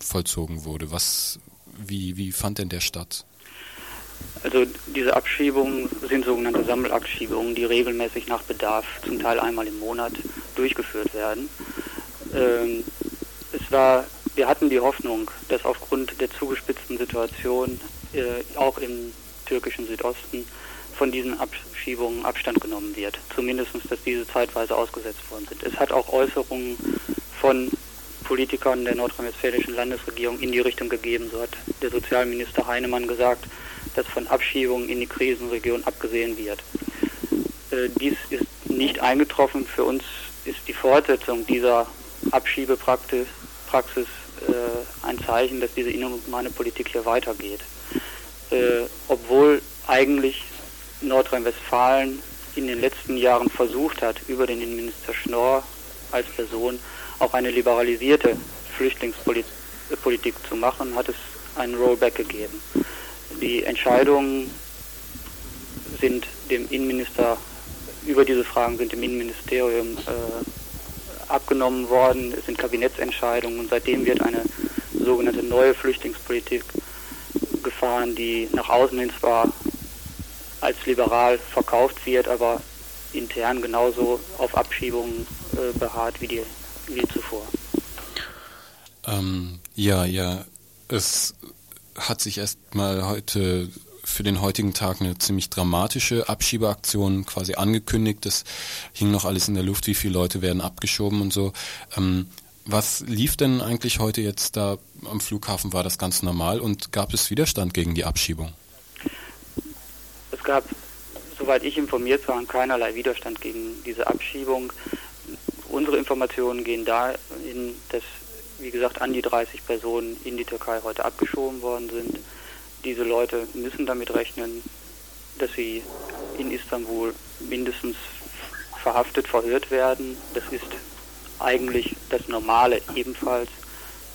vollzogen wurde. Was, wie, wie fand denn der statt? Also diese Abschiebungen sind sogenannte Sammelabschiebungen, die regelmäßig nach Bedarf, zum Teil einmal im Monat, durchgeführt werden. Ähm, es war, wir hatten die Hoffnung, dass aufgrund der zugespitzten Situation äh, auch im türkischen Südosten von diesen Abschiebungen Abstand genommen wird. Zumindest, dass diese zeitweise ausgesetzt worden sind. Es hat auch Äußerungen von Politikern der nordrhein-westfälischen Landesregierung in die Richtung gegeben. So hat der Sozialminister Heinemann gesagt, dass von Abschiebungen in die Krisenregion abgesehen wird. Äh, dies ist nicht eingetroffen. Für uns ist die Fortsetzung dieser Abschiebepraxis Praxis, äh, ein Zeichen, dass diese inhumane Politik hier weitergeht. Äh, obwohl eigentlich Nordrhein-Westfalen in den letzten Jahren versucht hat, über den Innenminister Schnorr als Person auch eine liberalisierte Flüchtlingspolitik zu machen, hat es einen Rollback gegeben. Die Entscheidungen sind dem Innenminister über diese Fragen sind dem Innenministerium äh, abgenommen worden. Es sind Kabinettsentscheidungen und seitdem wird eine sogenannte neue Flüchtlingspolitik gefahren, die nach außen hin zwar als liberal verkauft wird, aber intern genauso auf Abschiebungen äh, beharrt wie die wie zuvor. Ähm, ja, ja, es hat sich erstmal heute für den heutigen Tag eine ziemlich dramatische Abschiebeaktion quasi angekündigt. Das hing noch alles in der Luft, wie viele Leute werden abgeschoben und so. Ähm, was lief denn eigentlich heute jetzt da am Flughafen? War das ganz normal und gab es Widerstand gegen die Abschiebung? Es gab, soweit ich informiert war, keinerlei Widerstand gegen diese Abschiebung. Unsere Informationen gehen dahin, dass, wie gesagt, an die 30 Personen in die Türkei heute abgeschoben worden sind. Diese Leute müssen damit rechnen, dass sie in Istanbul mindestens verhaftet, verhört werden. Das ist eigentlich das Normale ebenfalls.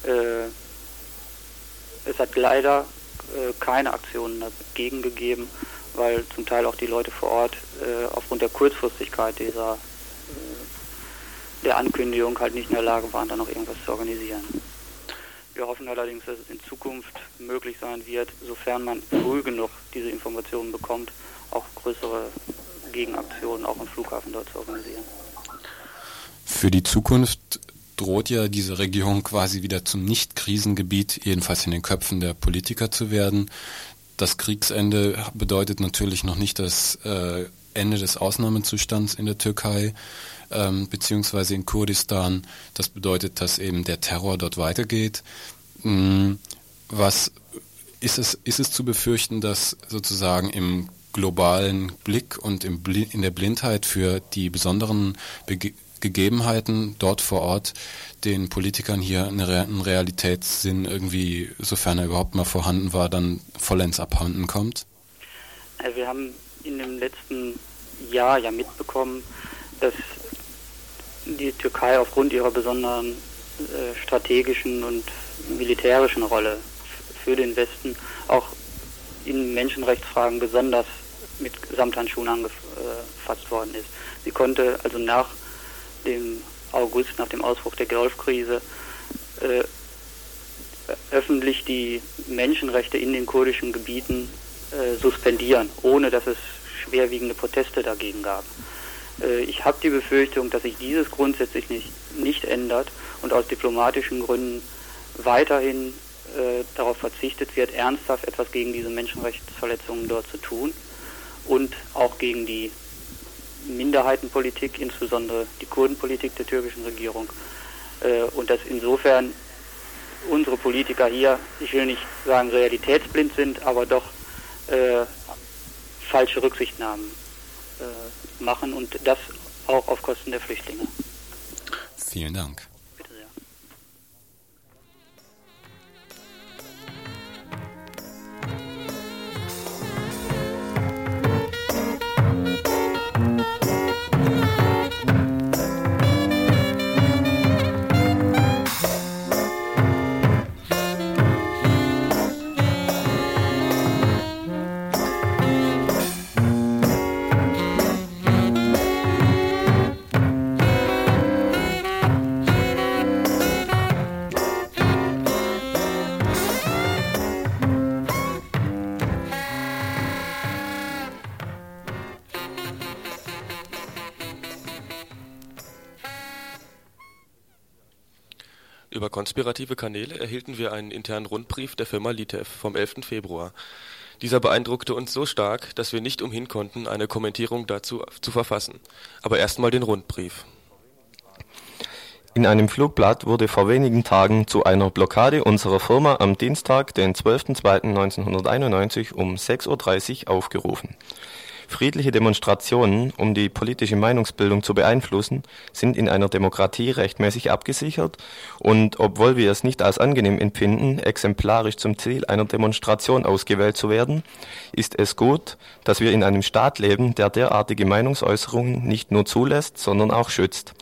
Äh, es hat leider äh, keine Aktionen dagegen gegeben, weil zum Teil auch die Leute vor Ort äh, aufgrund der Kurzfristigkeit dieser der Ankündigung halt nicht in der Lage waren, da noch irgendwas zu organisieren. Wir hoffen allerdings, dass es in Zukunft möglich sein wird, sofern man früh genug diese Informationen bekommt, auch größere Gegenaktionen auch im Flughafen dort zu organisieren. Für die Zukunft droht ja diese Region quasi wieder zum Nicht-Krisengebiet, jedenfalls in den Köpfen der Politiker zu werden. Das Kriegsende bedeutet natürlich noch nicht das äh, Ende des Ausnahmezustands in der Türkei ähm, beziehungsweise in Kurdistan. Das bedeutet, dass eben der Terror dort weitergeht. Mhm. Was ist es, ist es zu befürchten, dass sozusagen im globalen Blick und im in der Blindheit für die besonderen Bege Gegebenheiten dort vor Ort den Politikern hier einen Realitätssinn irgendwie, sofern er überhaupt mal vorhanden war, dann vollends abhanden kommt? Wir haben in dem letzten Jahr ja mitbekommen, dass die Türkei aufgrund ihrer besonderen äh, strategischen und militärischen Rolle für den Westen auch in Menschenrechtsfragen besonders mit Samthandschuhen angefasst worden ist. Sie konnte also nach dem August, nach dem Ausbruch der Golfkrise, äh, öffentlich die Menschenrechte in den kurdischen Gebieten äh, suspendieren, ohne dass es schwerwiegende Proteste dagegen gab. Äh, ich habe die Befürchtung, dass sich dieses grundsätzlich nicht, nicht ändert und aus diplomatischen Gründen weiterhin äh, darauf verzichtet wird, ernsthaft etwas gegen diese Menschenrechtsverletzungen dort zu tun und auch gegen die Minderheitenpolitik, insbesondere die Kurdenpolitik der türkischen Regierung. Äh, und dass insofern unsere Politiker hier, ich will nicht sagen realitätsblind sind, aber doch äh, falsche Rücksichtnahmen äh, machen und das auch auf Kosten der Flüchtlinge. Vielen Dank. Konspirative Kanäle erhielten wir einen internen Rundbrief der Firma Litev vom 11. Februar. Dieser beeindruckte uns so stark, dass wir nicht umhin konnten, eine Kommentierung dazu zu verfassen. Aber erstmal den Rundbrief. In einem Flugblatt wurde vor wenigen Tagen zu einer Blockade unserer Firma am Dienstag, den 12.02.1991 um 6.30 Uhr aufgerufen. Friedliche Demonstrationen, um die politische Meinungsbildung zu beeinflussen, sind in einer Demokratie rechtmäßig abgesichert und obwohl wir es nicht als angenehm empfinden, exemplarisch zum Ziel einer Demonstration ausgewählt zu werden, ist es gut, dass wir in einem Staat leben, der derartige Meinungsäußerungen nicht nur zulässt, sondern auch schützt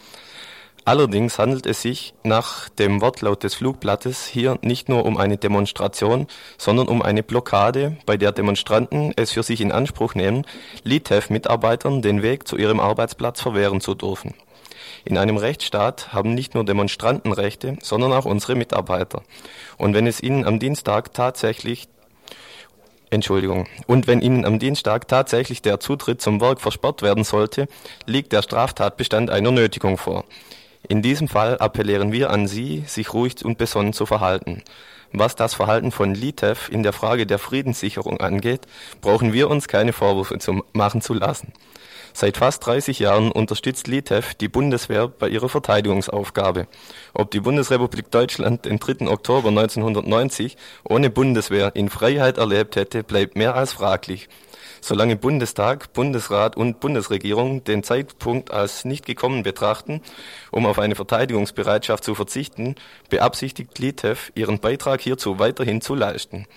Allerdings handelt es sich nach dem Wortlaut des Flugblattes hier nicht nur um eine Demonstration, sondern um eine Blockade, bei der Demonstranten es für sich in Anspruch nehmen, Litev-Mitarbeitern den Weg zu ihrem Arbeitsplatz verwehren zu dürfen. In einem Rechtsstaat haben nicht nur Demonstranten Rechte, sondern auch unsere Mitarbeiter. Und wenn es ihnen am Dienstag tatsächlich Entschuldigung. Und wenn Ihnen am Dienstag tatsächlich der Zutritt zum Werk versperrt werden sollte, liegt der Straftatbestand einer Nötigung vor. In diesem Fall appellieren wir an Sie, sich ruhig und besonnen zu verhalten. Was das Verhalten von Litev in der Frage der Friedenssicherung angeht, brauchen wir uns keine Vorwürfe zu machen zu lassen. Seit fast 30 Jahren unterstützt Litev die Bundeswehr bei ihrer Verteidigungsaufgabe. Ob die Bundesrepublik Deutschland den 3. Oktober 1990 ohne Bundeswehr in Freiheit erlebt hätte, bleibt mehr als fraglich. Solange Bundestag, Bundesrat und Bundesregierung den Zeitpunkt als nicht gekommen betrachten, um auf eine Verteidigungsbereitschaft zu verzichten, beabsichtigt Litev, ihren Beitrag hierzu weiterhin zu leisten.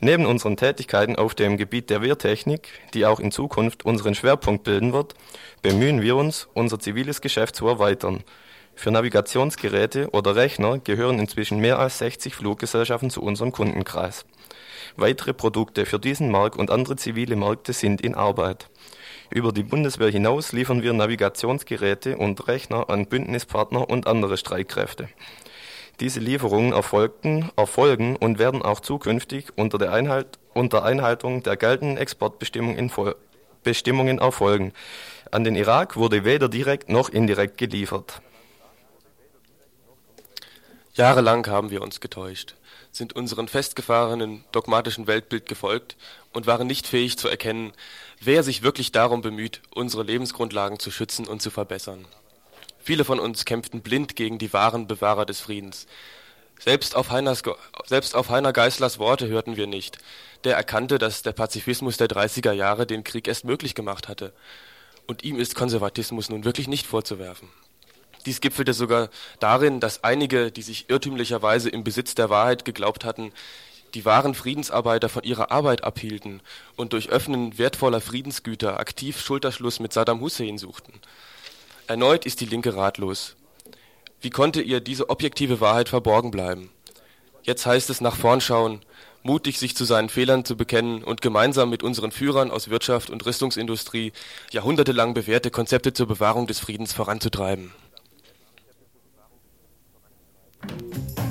Neben unseren Tätigkeiten auf dem Gebiet der Wehrtechnik, die auch in Zukunft unseren Schwerpunkt bilden wird, bemühen wir uns, unser ziviles Geschäft zu erweitern. Für Navigationsgeräte oder Rechner gehören inzwischen mehr als 60 Fluggesellschaften zu unserem Kundenkreis. Weitere Produkte für diesen Markt und andere zivile Märkte sind in Arbeit. Über die Bundeswehr hinaus liefern wir Navigationsgeräte und Rechner an Bündnispartner und andere Streitkräfte. Diese Lieferungen erfolgten, erfolgen und werden auch zukünftig unter, der Einhalt, unter Einhaltung der geltenden Exportbestimmungen erfolgen. An den Irak wurde weder direkt noch indirekt geliefert. Jahrelang haben wir uns getäuscht sind unserem festgefahrenen dogmatischen Weltbild gefolgt und waren nicht fähig zu erkennen, wer sich wirklich darum bemüht, unsere Lebensgrundlagen zu schützen und zu verbessern. Viele von uns kämpften blind gegen die wahren Bewahrer des Friedens. Selbst auf, Heiners, selbst auf Heiner Geißlers Worte hörten wir nicht. Der erkannte, dass der Pazifismus der 30er Jahre den Krieg erst möglich gemacht hatte. Und ihm ist Konservatismus nun wirklich nicht vorzuwerfen. Dies gipfelte sogar darin, dass einige, die sich irrtümlicherweise im Besitz der Wahrheit geglaubt hatten, die wahren Friedensarbeiter von ihrer Arbeit abhielten und durch Öffnen wertvoller Friedensgüter aktiv Schulterschluss mit Saddam Hussein suchten. Erneut ist die Linke ratlos. Wie konnte ihr diese objektive Wahrheit verborgen bleiben? Jetzt heißt es nach vorn schauen, mutig sich zu seinen Fehlern zu bekennen und gemeinsam mit unseren Führern aus Wirtschaft und Rüstungsindustrie jahrhundertelang bewährte Konzepte zur Bewahrung des Friedens voranzutreiben. Bild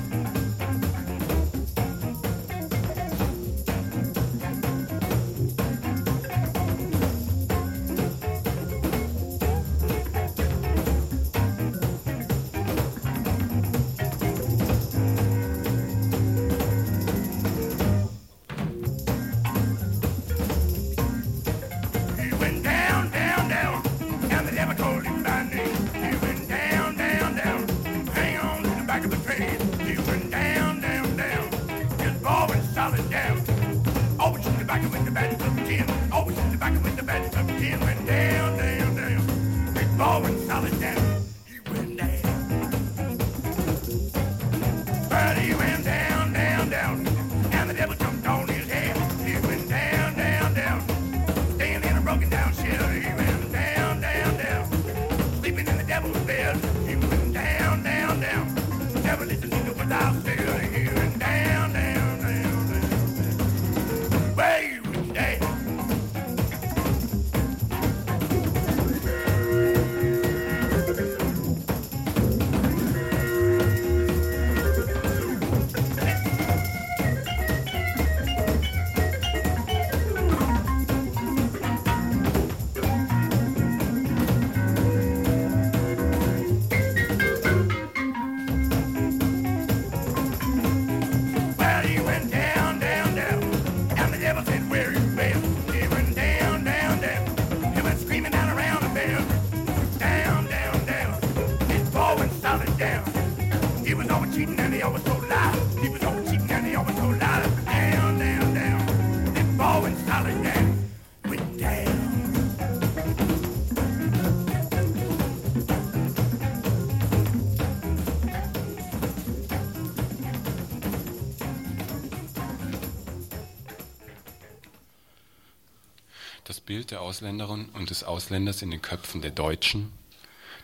der Ausländerin und des Ausländers in den Köpfen der Deutschen,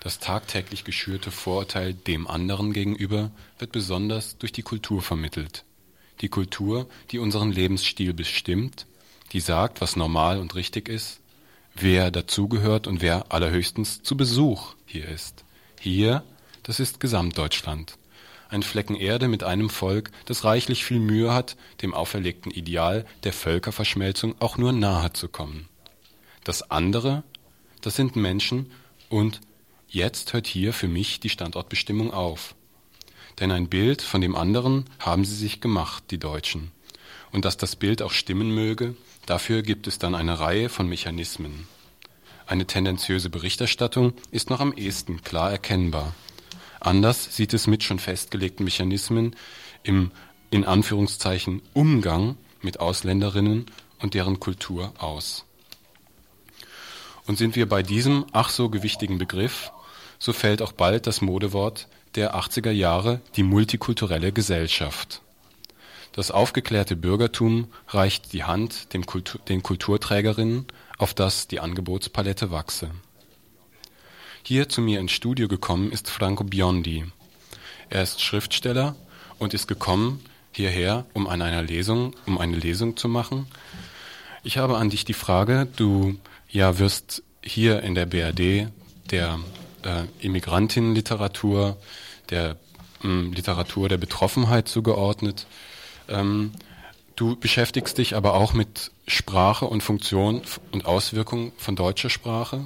das tagtäglich geschürte Vorurteil dem anderen gegenüber wird besonders durch die Kultur vermittelt. Die Kultur, die unseren Lebensstil bestimmt, die sagt, was normal und richtig ist, wer dazugehört und wer allerhöchstens zu Besuch hier ist. Hier, das ist Gesamtdeutschland. Ein Flecken Erde mit einem Volk, das reichlich viel Mühe hat, dem auferlegten Ideal der Völkerverschmelzung auch nur nahe zu kommen. Das andere, das sind Menschen und jetzt hört hier für mich die Standortbestimmung auf. Denn ein Bild von dem anderen haben sie sich gemacht, die Deutschen. Und dass das Bild auch stimmen möge, dafür gibt es dann eine Reihe von Mechanismen. Eine tendenziöse Berichterstattung ist noch am ehesten klar erkennbar. Anders sieht es mit schon festgelegten Mechanismen im in Anführungszeichen Umgang mit Ausländerinnen und deren Kultur aus. Und sind wir bei diesem ach so gewichtigen Begriff, so fällt auch bald das Modewort der 80er Jahre die multikulturelle Gesellschaft. Das aufgeklärte Bürgertum reicht die Hand dem Kultur, den Kulturträgerinnen, auf das die Angebotspalette wachse. Hier zu mir ins Studio gekommen ist Franco Biondi. Er ist Schriftsteller und ist gekommen hierher, um an einer Lesung, um eine Lesung zu machen. Ich habe an dich die Frage, du ja, wirst hier in der BRD der äh, Immigrantinnenliteratur, der ähm, Literatur der Betroffenheit zugeordnet. Ähm, du beschäftigst dich aber auch mit Sprache und Funktion und Auswirkungen von deutscher Sprache.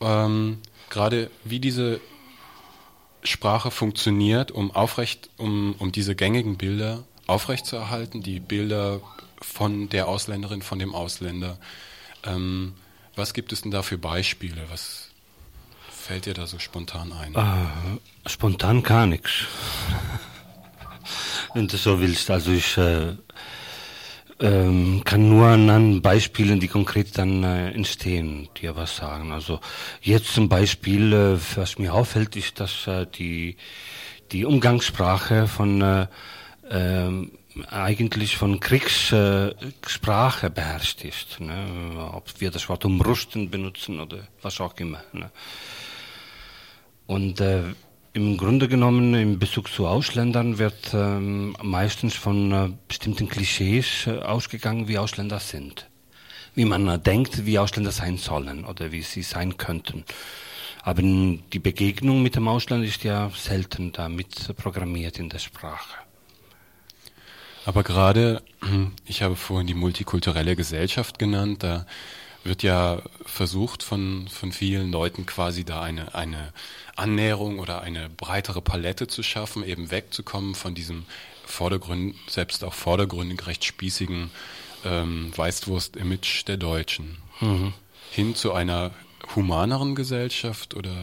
Ähm, Gerade wie diese Sprache funktioniert, um aufrecht, um, um diese gängigen Bilder aufrechtzuerhalten, die Bilder von der Ausländerin, von dem Ausländer. Ähm, was gibt es denn da für Beispiele? Was fällt dir da so spontan ein? Äh, spontan gar nichts. Wenn du so willst. Also ich, äh, ähm, kann nur an Beispielen, die konkret dann äh, entstehen, dir was sagen. Also jetzt zum Beispiel, äh, was mir auffällt, ist, dass äh, die, die Umgangssprache von äh, ähm, eigentlich von Kriegssprache äh, beherrscht ist. Ne? Ob wir das Wort umrüsten benutzen oder was auch immer. Ne? Und äh, im Grunde genommen in Bezug zu Ausländern wird ähm, meistens von äh, bestimmten Klischees äh, ausgegangen, wie Ausländer sind. Wie man äh, denkt, wie Ausländer sein sollen oder wie sie sein könnten. Aber die Begegnung mit dem Ausland ist ja selten damit programmiert in der Sprache. Aber gerade, ich habe vorhin die multikulturelle Gesellschaft genannt, da wird ja versucht von, von vielen Leuten quasi da eine, eine Annäherung oder eine breitere Palette zu schaffen, eben wegzukommen von diesem Vordergrund, selbst auch vordergründig recht spießigen ähm, Weißwurst-Image der Deutschen. Mhm. Hin zu einer humaneren Gesellschaft oder?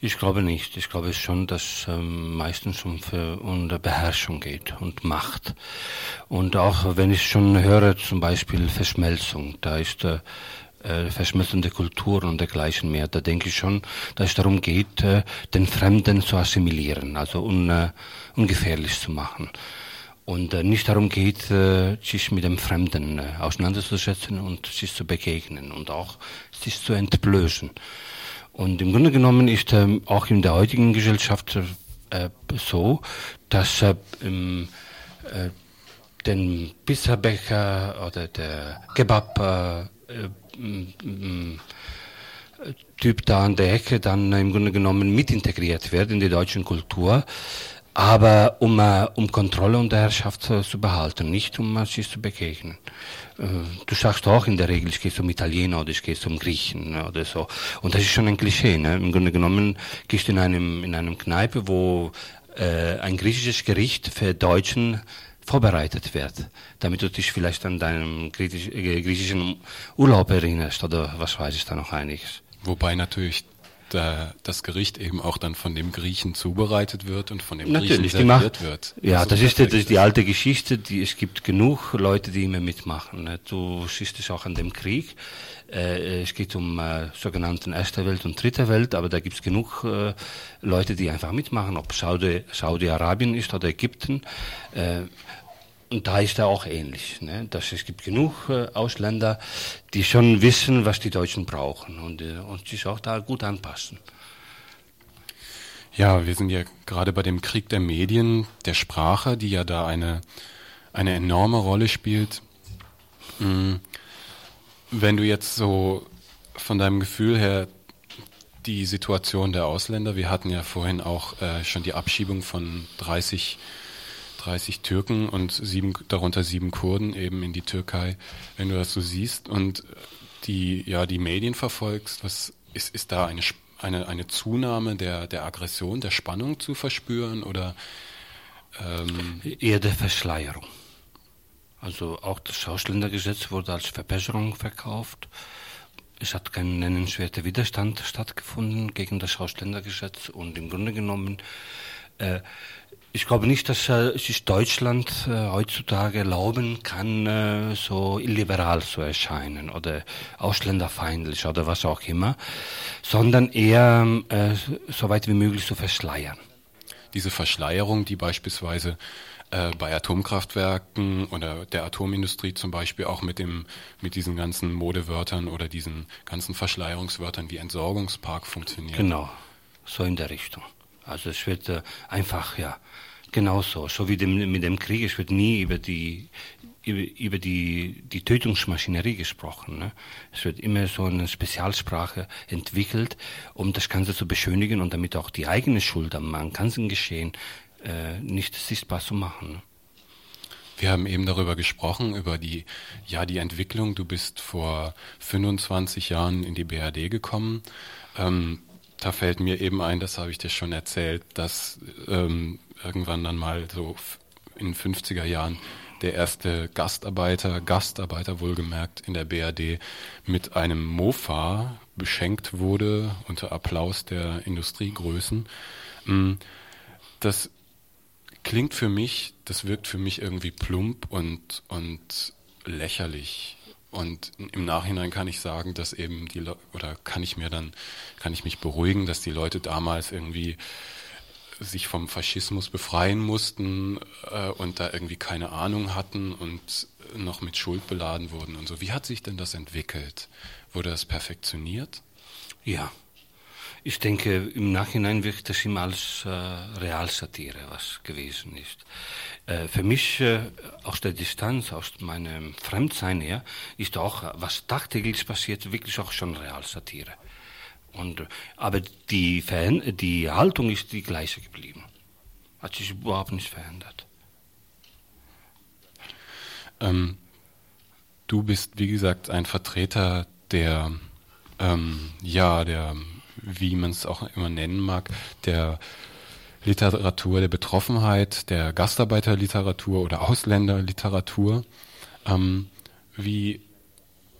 Ich glaube nicht. Ich glaube schon, dass ähm, meistens um, um Beherrschung geht und Macht. Und auch wenn ich schon höre, zum Beispiel Verschmelzung, da ist äh, äh, verschmelzende Kulturen und dergleichen mehr. Da denke ich schon, dass es darum geht, äh, den Fremden zu assimilieren, also un, äh, ungefährlich zu machen. Und äh, nicht darum geht, äh, sich mit dem Fremden äh, auseinanderzusetzen und sich zu begegnen und auch sich zu entblößen. Und im Grunde genommen ist äh, auch in der heutigen Gesellschaft äh, so, dass äh, im, äh, den Pizzabecher oder der Kebab äh, äh Typ da an der Ecke dann im Grunde genommen mit integriert wird in die deutsche Kultur, aber um, um Kontrolle und Herrschaft zu behalten, nicht um sich zu begegnen. Du sagst auch in der Regel, ich gehe zum Italiener oder ich gehe zum Griechen oder so. Und das ist schon ein Klischee. Ne? Im Grunde genommen gehst du in einem, in einem Kneipe, wo äh, ein griechisches Gericht für Deutschen vorbereitet wird, damit du dich vielleicht an deinen äh, griechischen Urlaub erinnerst oder was weiß ich da noch einiges. Wobei natürlich da das Gericht eben auch dann von dem Griechen zubereitet wird und von dem Natürlich, Griechen serviert wird. Ja, das, ist, das ist die alte Geschichte. Die, es gibt genug Leute, die immer mitmachen. Ne? Du siehst es auch an dem Krieg. Äh, es geht um äh, sogenannten Erste Welt und Dritte Welt, aber da gibt es genug äh, Leute, die einfach mitmachen, ob Saudi, Saudi-Arabien ist oder Ägypten. Äh, und da ist er auch ähnlich. Ne? Dass es gibt genug äh, Ausländer, die schon wissen, was die Deutschen brauchen und, äh, und sich auch da gut anpassen. Ja, wir sind ja gerade bei dem Krieg der Medien, der Sprache, die ja da eine, eine enorme Rolle spielt. Mhm. Wenn du jetzt so von deinem Gefühl her die Situation der Ausländer, wir hatten ja vorhin auch äh, schon die Abschiebung von 30 30 Türken und sieben, darunter sieben Kurden eben in die Türkei, wenn du das so siehst und die, ja, die Medien verfolgst, was ist, ist da eine, eine, eine Zunahme der, der Aggression, der Spannung zu verspüren oder ähm eher der Verschleierung. Also auch das Ausländergesetz wurde als Verbesserung verkauft. Es hat kein nennenswerter Widerstand stattgefunden gegen das Ausländergesetz und im Grunde genommen äh, ich glaube nicht, dass äh, sich Deutschland äh, heutzutage erlauben kann, äh, so illiberal zu erscheinen oder ausländerfeindlich oder was auch immer, sondern eher äh, so weit wie möglich zu verschleiern. Diese Verschleierung, die beispielsweise bei Atomkraftwerken oder der Atomindustrie zum Beispiel auch mit dem mit diesen ganzen Modewörtern oder diesen ganzen Verschleierungswörtern wie Entsorgungspark funktioniert. Genau, so in der Richtung. Also es wird äh, einfach, ja, genauso. So wie dem, mit dem Krieg, es wird nie über die, über, über die, die Tötungsmaschinerie gesprochen. Ne? Es wird immer so eine Spezialsprache entwickelt, um das Ganze zu beschönigen und damit auch die eigene Schuld am ganzen Geschehen äh, nicht sichtbar zu machen. Ne? Wir haben eben darüber gesprochen, über die, ja, die Entwicklung. Du bist vor 25 Jahren in die BRD gekommen. Ähm, da fällt mir eben ein, das habe ich dir schon erzählt, dass ähm, irgendwann dann mal so in den 50er Jahren der erste Gastarbeiter, Gastarbeiter wohlgemerkt in der BRD mit einem Mofa beschenkt wurde unter Applaus der Industriegrößen. Mm, das klingt für mich, das wirkt für mich irgendwie plump und, und lächerlich. Und im Nachhinein kann ich sagen, dass eben die Le oder kann ich mir dann, kann ich mich beruhigen, dass die Leute damals irgendwie sich vom Faschismus befreien mussten äh, und da irgendwie keine Ahnung hatten und noch mit Schuld beladen wurden und so. Wie hat sich denn das entwickelt? Wurde das perfektioniert? Ja. Ich denke, im Nachhinein wirkt das immer als äh, Realsatire, was gewesen ist. Äh, für mich, äh, aus der Distanz, aus meinem Fremdsein her, ist auch, was tagtäglich passiert, wirklich auch schon Realsatire. Und, aber die, die Haltung ist die gleiche geblieben. Hat sich überhaupt nicht verändert. Ähm, du bist, wie gesagt, ein Vertreter der, ähm, ja, der, wie man es auch immer nennen mag, der Literatur der Betroffenheit, der Gastarbeiterliteratur oder Ausländerliteratur. Ähm, wie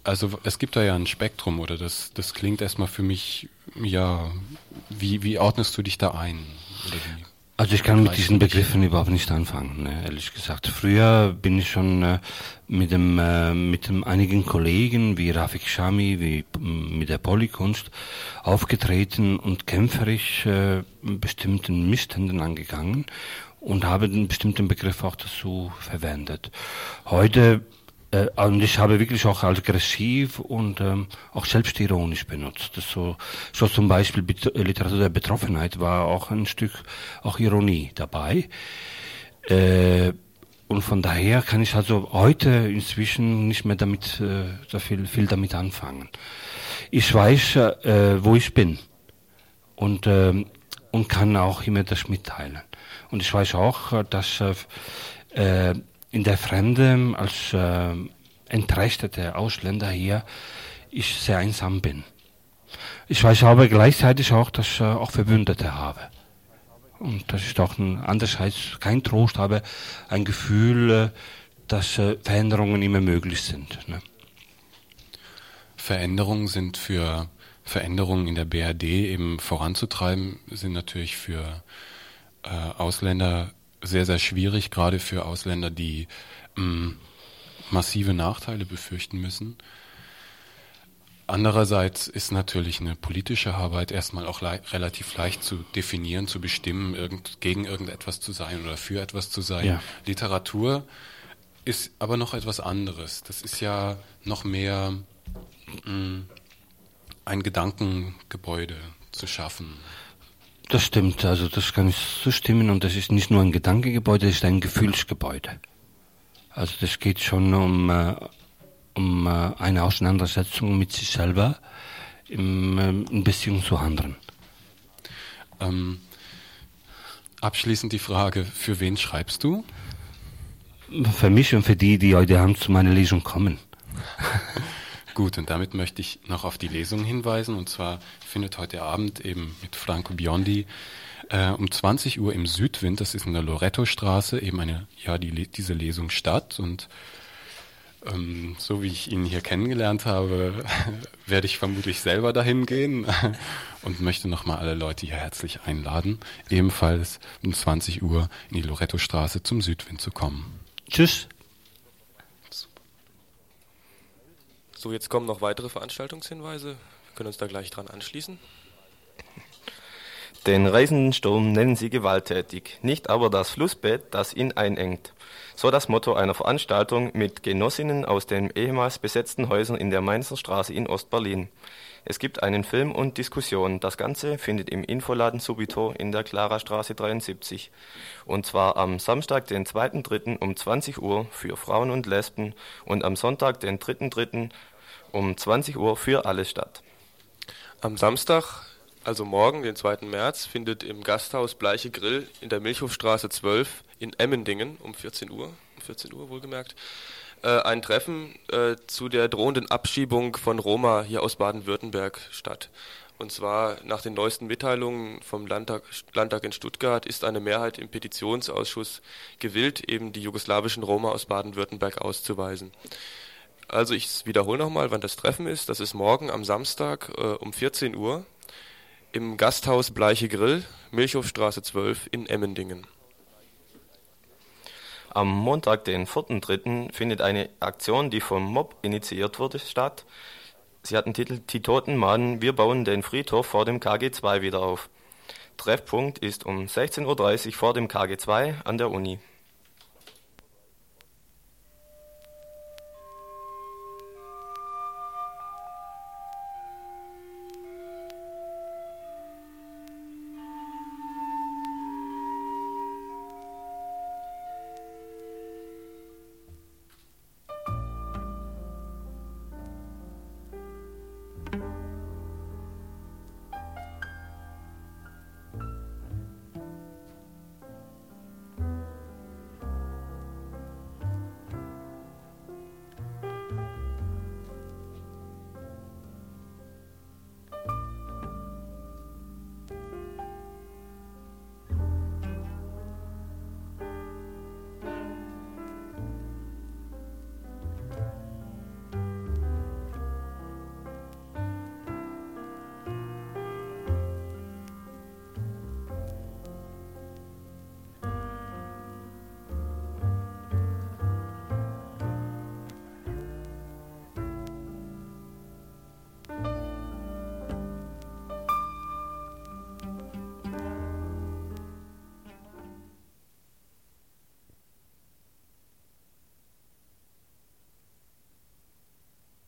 also es gibt da ja ein Spektrum, oder das, das klingt erstmal für mich, ja, wie, wie ordnest du dich da ein? Also ich kann mit diesen Begriffen überhaupt nicht anfangen, ne, ehrlich gesagt. Früher bin ich schon äh, mit dem äh, mit dem einigen Kollegen wie Rafik Shami, wie mit der Polykunst aufgetreten und kämpferisch äh, bestimmten Missständen angegangen und habe einen bestimmten Begriff auch dazu verwendet. Heute äh, und ich habe wirklich auch aggressiv und ähm, auch selbstironisch benutzt. Das so, so zum Beispiel Literatur der Betroffenheit war auch ein Stück auch Ironie dabei. Äh, und von daher kann ich also heute inzwischen nicht mehr damit äh, so viel, viel damit anfangen. Ich weiß, äh, wo ich bin und äh, und kann auch immer das mitteilen. Und ich weiß auch, dass äh, in der Fremde als äh, entrechtete Ausländer hier ich sehr einsam bin. Ich weiß aber gleichzeitig auch, dass ich äh, auch Verbündete habe. Und das ist auch ein, andererseits kein Trost, aber ein Gefühl, äh, dass äh, Veränderungen immer möglich sind. Ne? Veränderungen sind für Veränderungen in der BRD eben voranzutreiben, sind natürlich für äh, Ausländer sehr, sehr schwierig, gerade für Ausländer, die mh, mm, massive Nachteile befürchten müssen. Andererseits ist natürlich eine politische Arbeit erstmal auch le relativ leicht zu definieren, zu bestimmen, irgend, gegen irgendetwas zu sein oder für etwas zu sein. Ja. Literatur ist aber noch etwas anderes. Das ist ja noch mehr mh, mm, ein Gedankengebäude zu schaffen. Das stimmt, also das kann ich zustimmen und das ist nicht nur ein Gedankengebäude, das ist ein Gefühlsgebäude. Also das geht schon um, äh, um äh, eine Auseinandersetzung mit sich selber im, äh, in Beziehung zu anderen. Ähm, abschließend die Frage, für wen schreibst du? Für mich und für die, die heute Abend zu meiner Lesung kommen. Gut, und damit möchte ich noch auf die Lesung hinweisen. Und zwar findet heute Abend eben mit Franco Biondi äh, um 20 Uhr im Südwind, das ist in der Loretto-Straße, eben eine, ja, die, diese Lesung statt. Und ähm, so wie ich ihn hier kennengelernt habe, werde ich vermutlich selber dahin gehen und möchte nochmal alle Leute hier herzlich einladen, ebenfalls um 20 Uhr in die Loretto-Straße zum Südwind zu kommen. Tschüss. So, jetzt kommen noch weitere Veranstaltungshinweise. Wir können uns da gleich dran anschließen. Den reißenden Sturm nennen sie gewalttätig, nicht aber das Flussbett, das ihn einengt. So das Motto einer Veranstaltung mit Genossinnen aus den ehemals besetzten Häusern in der Mainzer Straße in Ostberlin. Es gibt einen Film und Diskussion. Das Ganze findet im Infoladen Subito in der Klarastraße 73. Und zwar am Samstag, den 2.3. um 20 Uhr für Frauen und Lesben und am Sonntag, den 3.3. um 20 Uhr für alle statt. Am Samstag, also morgen, den 2. März, findet im Gasthaus Bleiche Grill in der Milchhofstraße 12 in Emmendingen um 14 Uhr, um 14 Uhr wohlgemerkt, äh, ein Treffen äh, zu der drohenden Abschiebung von Roma hier aus Baden-Württemberg statt. Und zwar nach den neuesten Mitteilungen vom Landtag, Landtag in Stuttgart ist eine Mehrheit im Petitionsausschuss gewillt, eben die jugoslawischen Roma aus Baden-Württemberg auszuweisen. Also ich wiederhole nochmal, wann das Treffen ist. Das ist morgen am Samstag äh, um 14 Uhr im Gasthaus Bleiche Grill, Milchhofstraße 12 in Emmendingen. Am Montag, den 4.3., findet eine Aktion, die vom Mob initiiert wurde, statt. Sie hat den Titel Die Toten mahnen, wir bauen den Friedhof vor dem KG2 wieder auf. Treffpunkt ist um 16.30 Uhr vor dem KG2 an der Uni.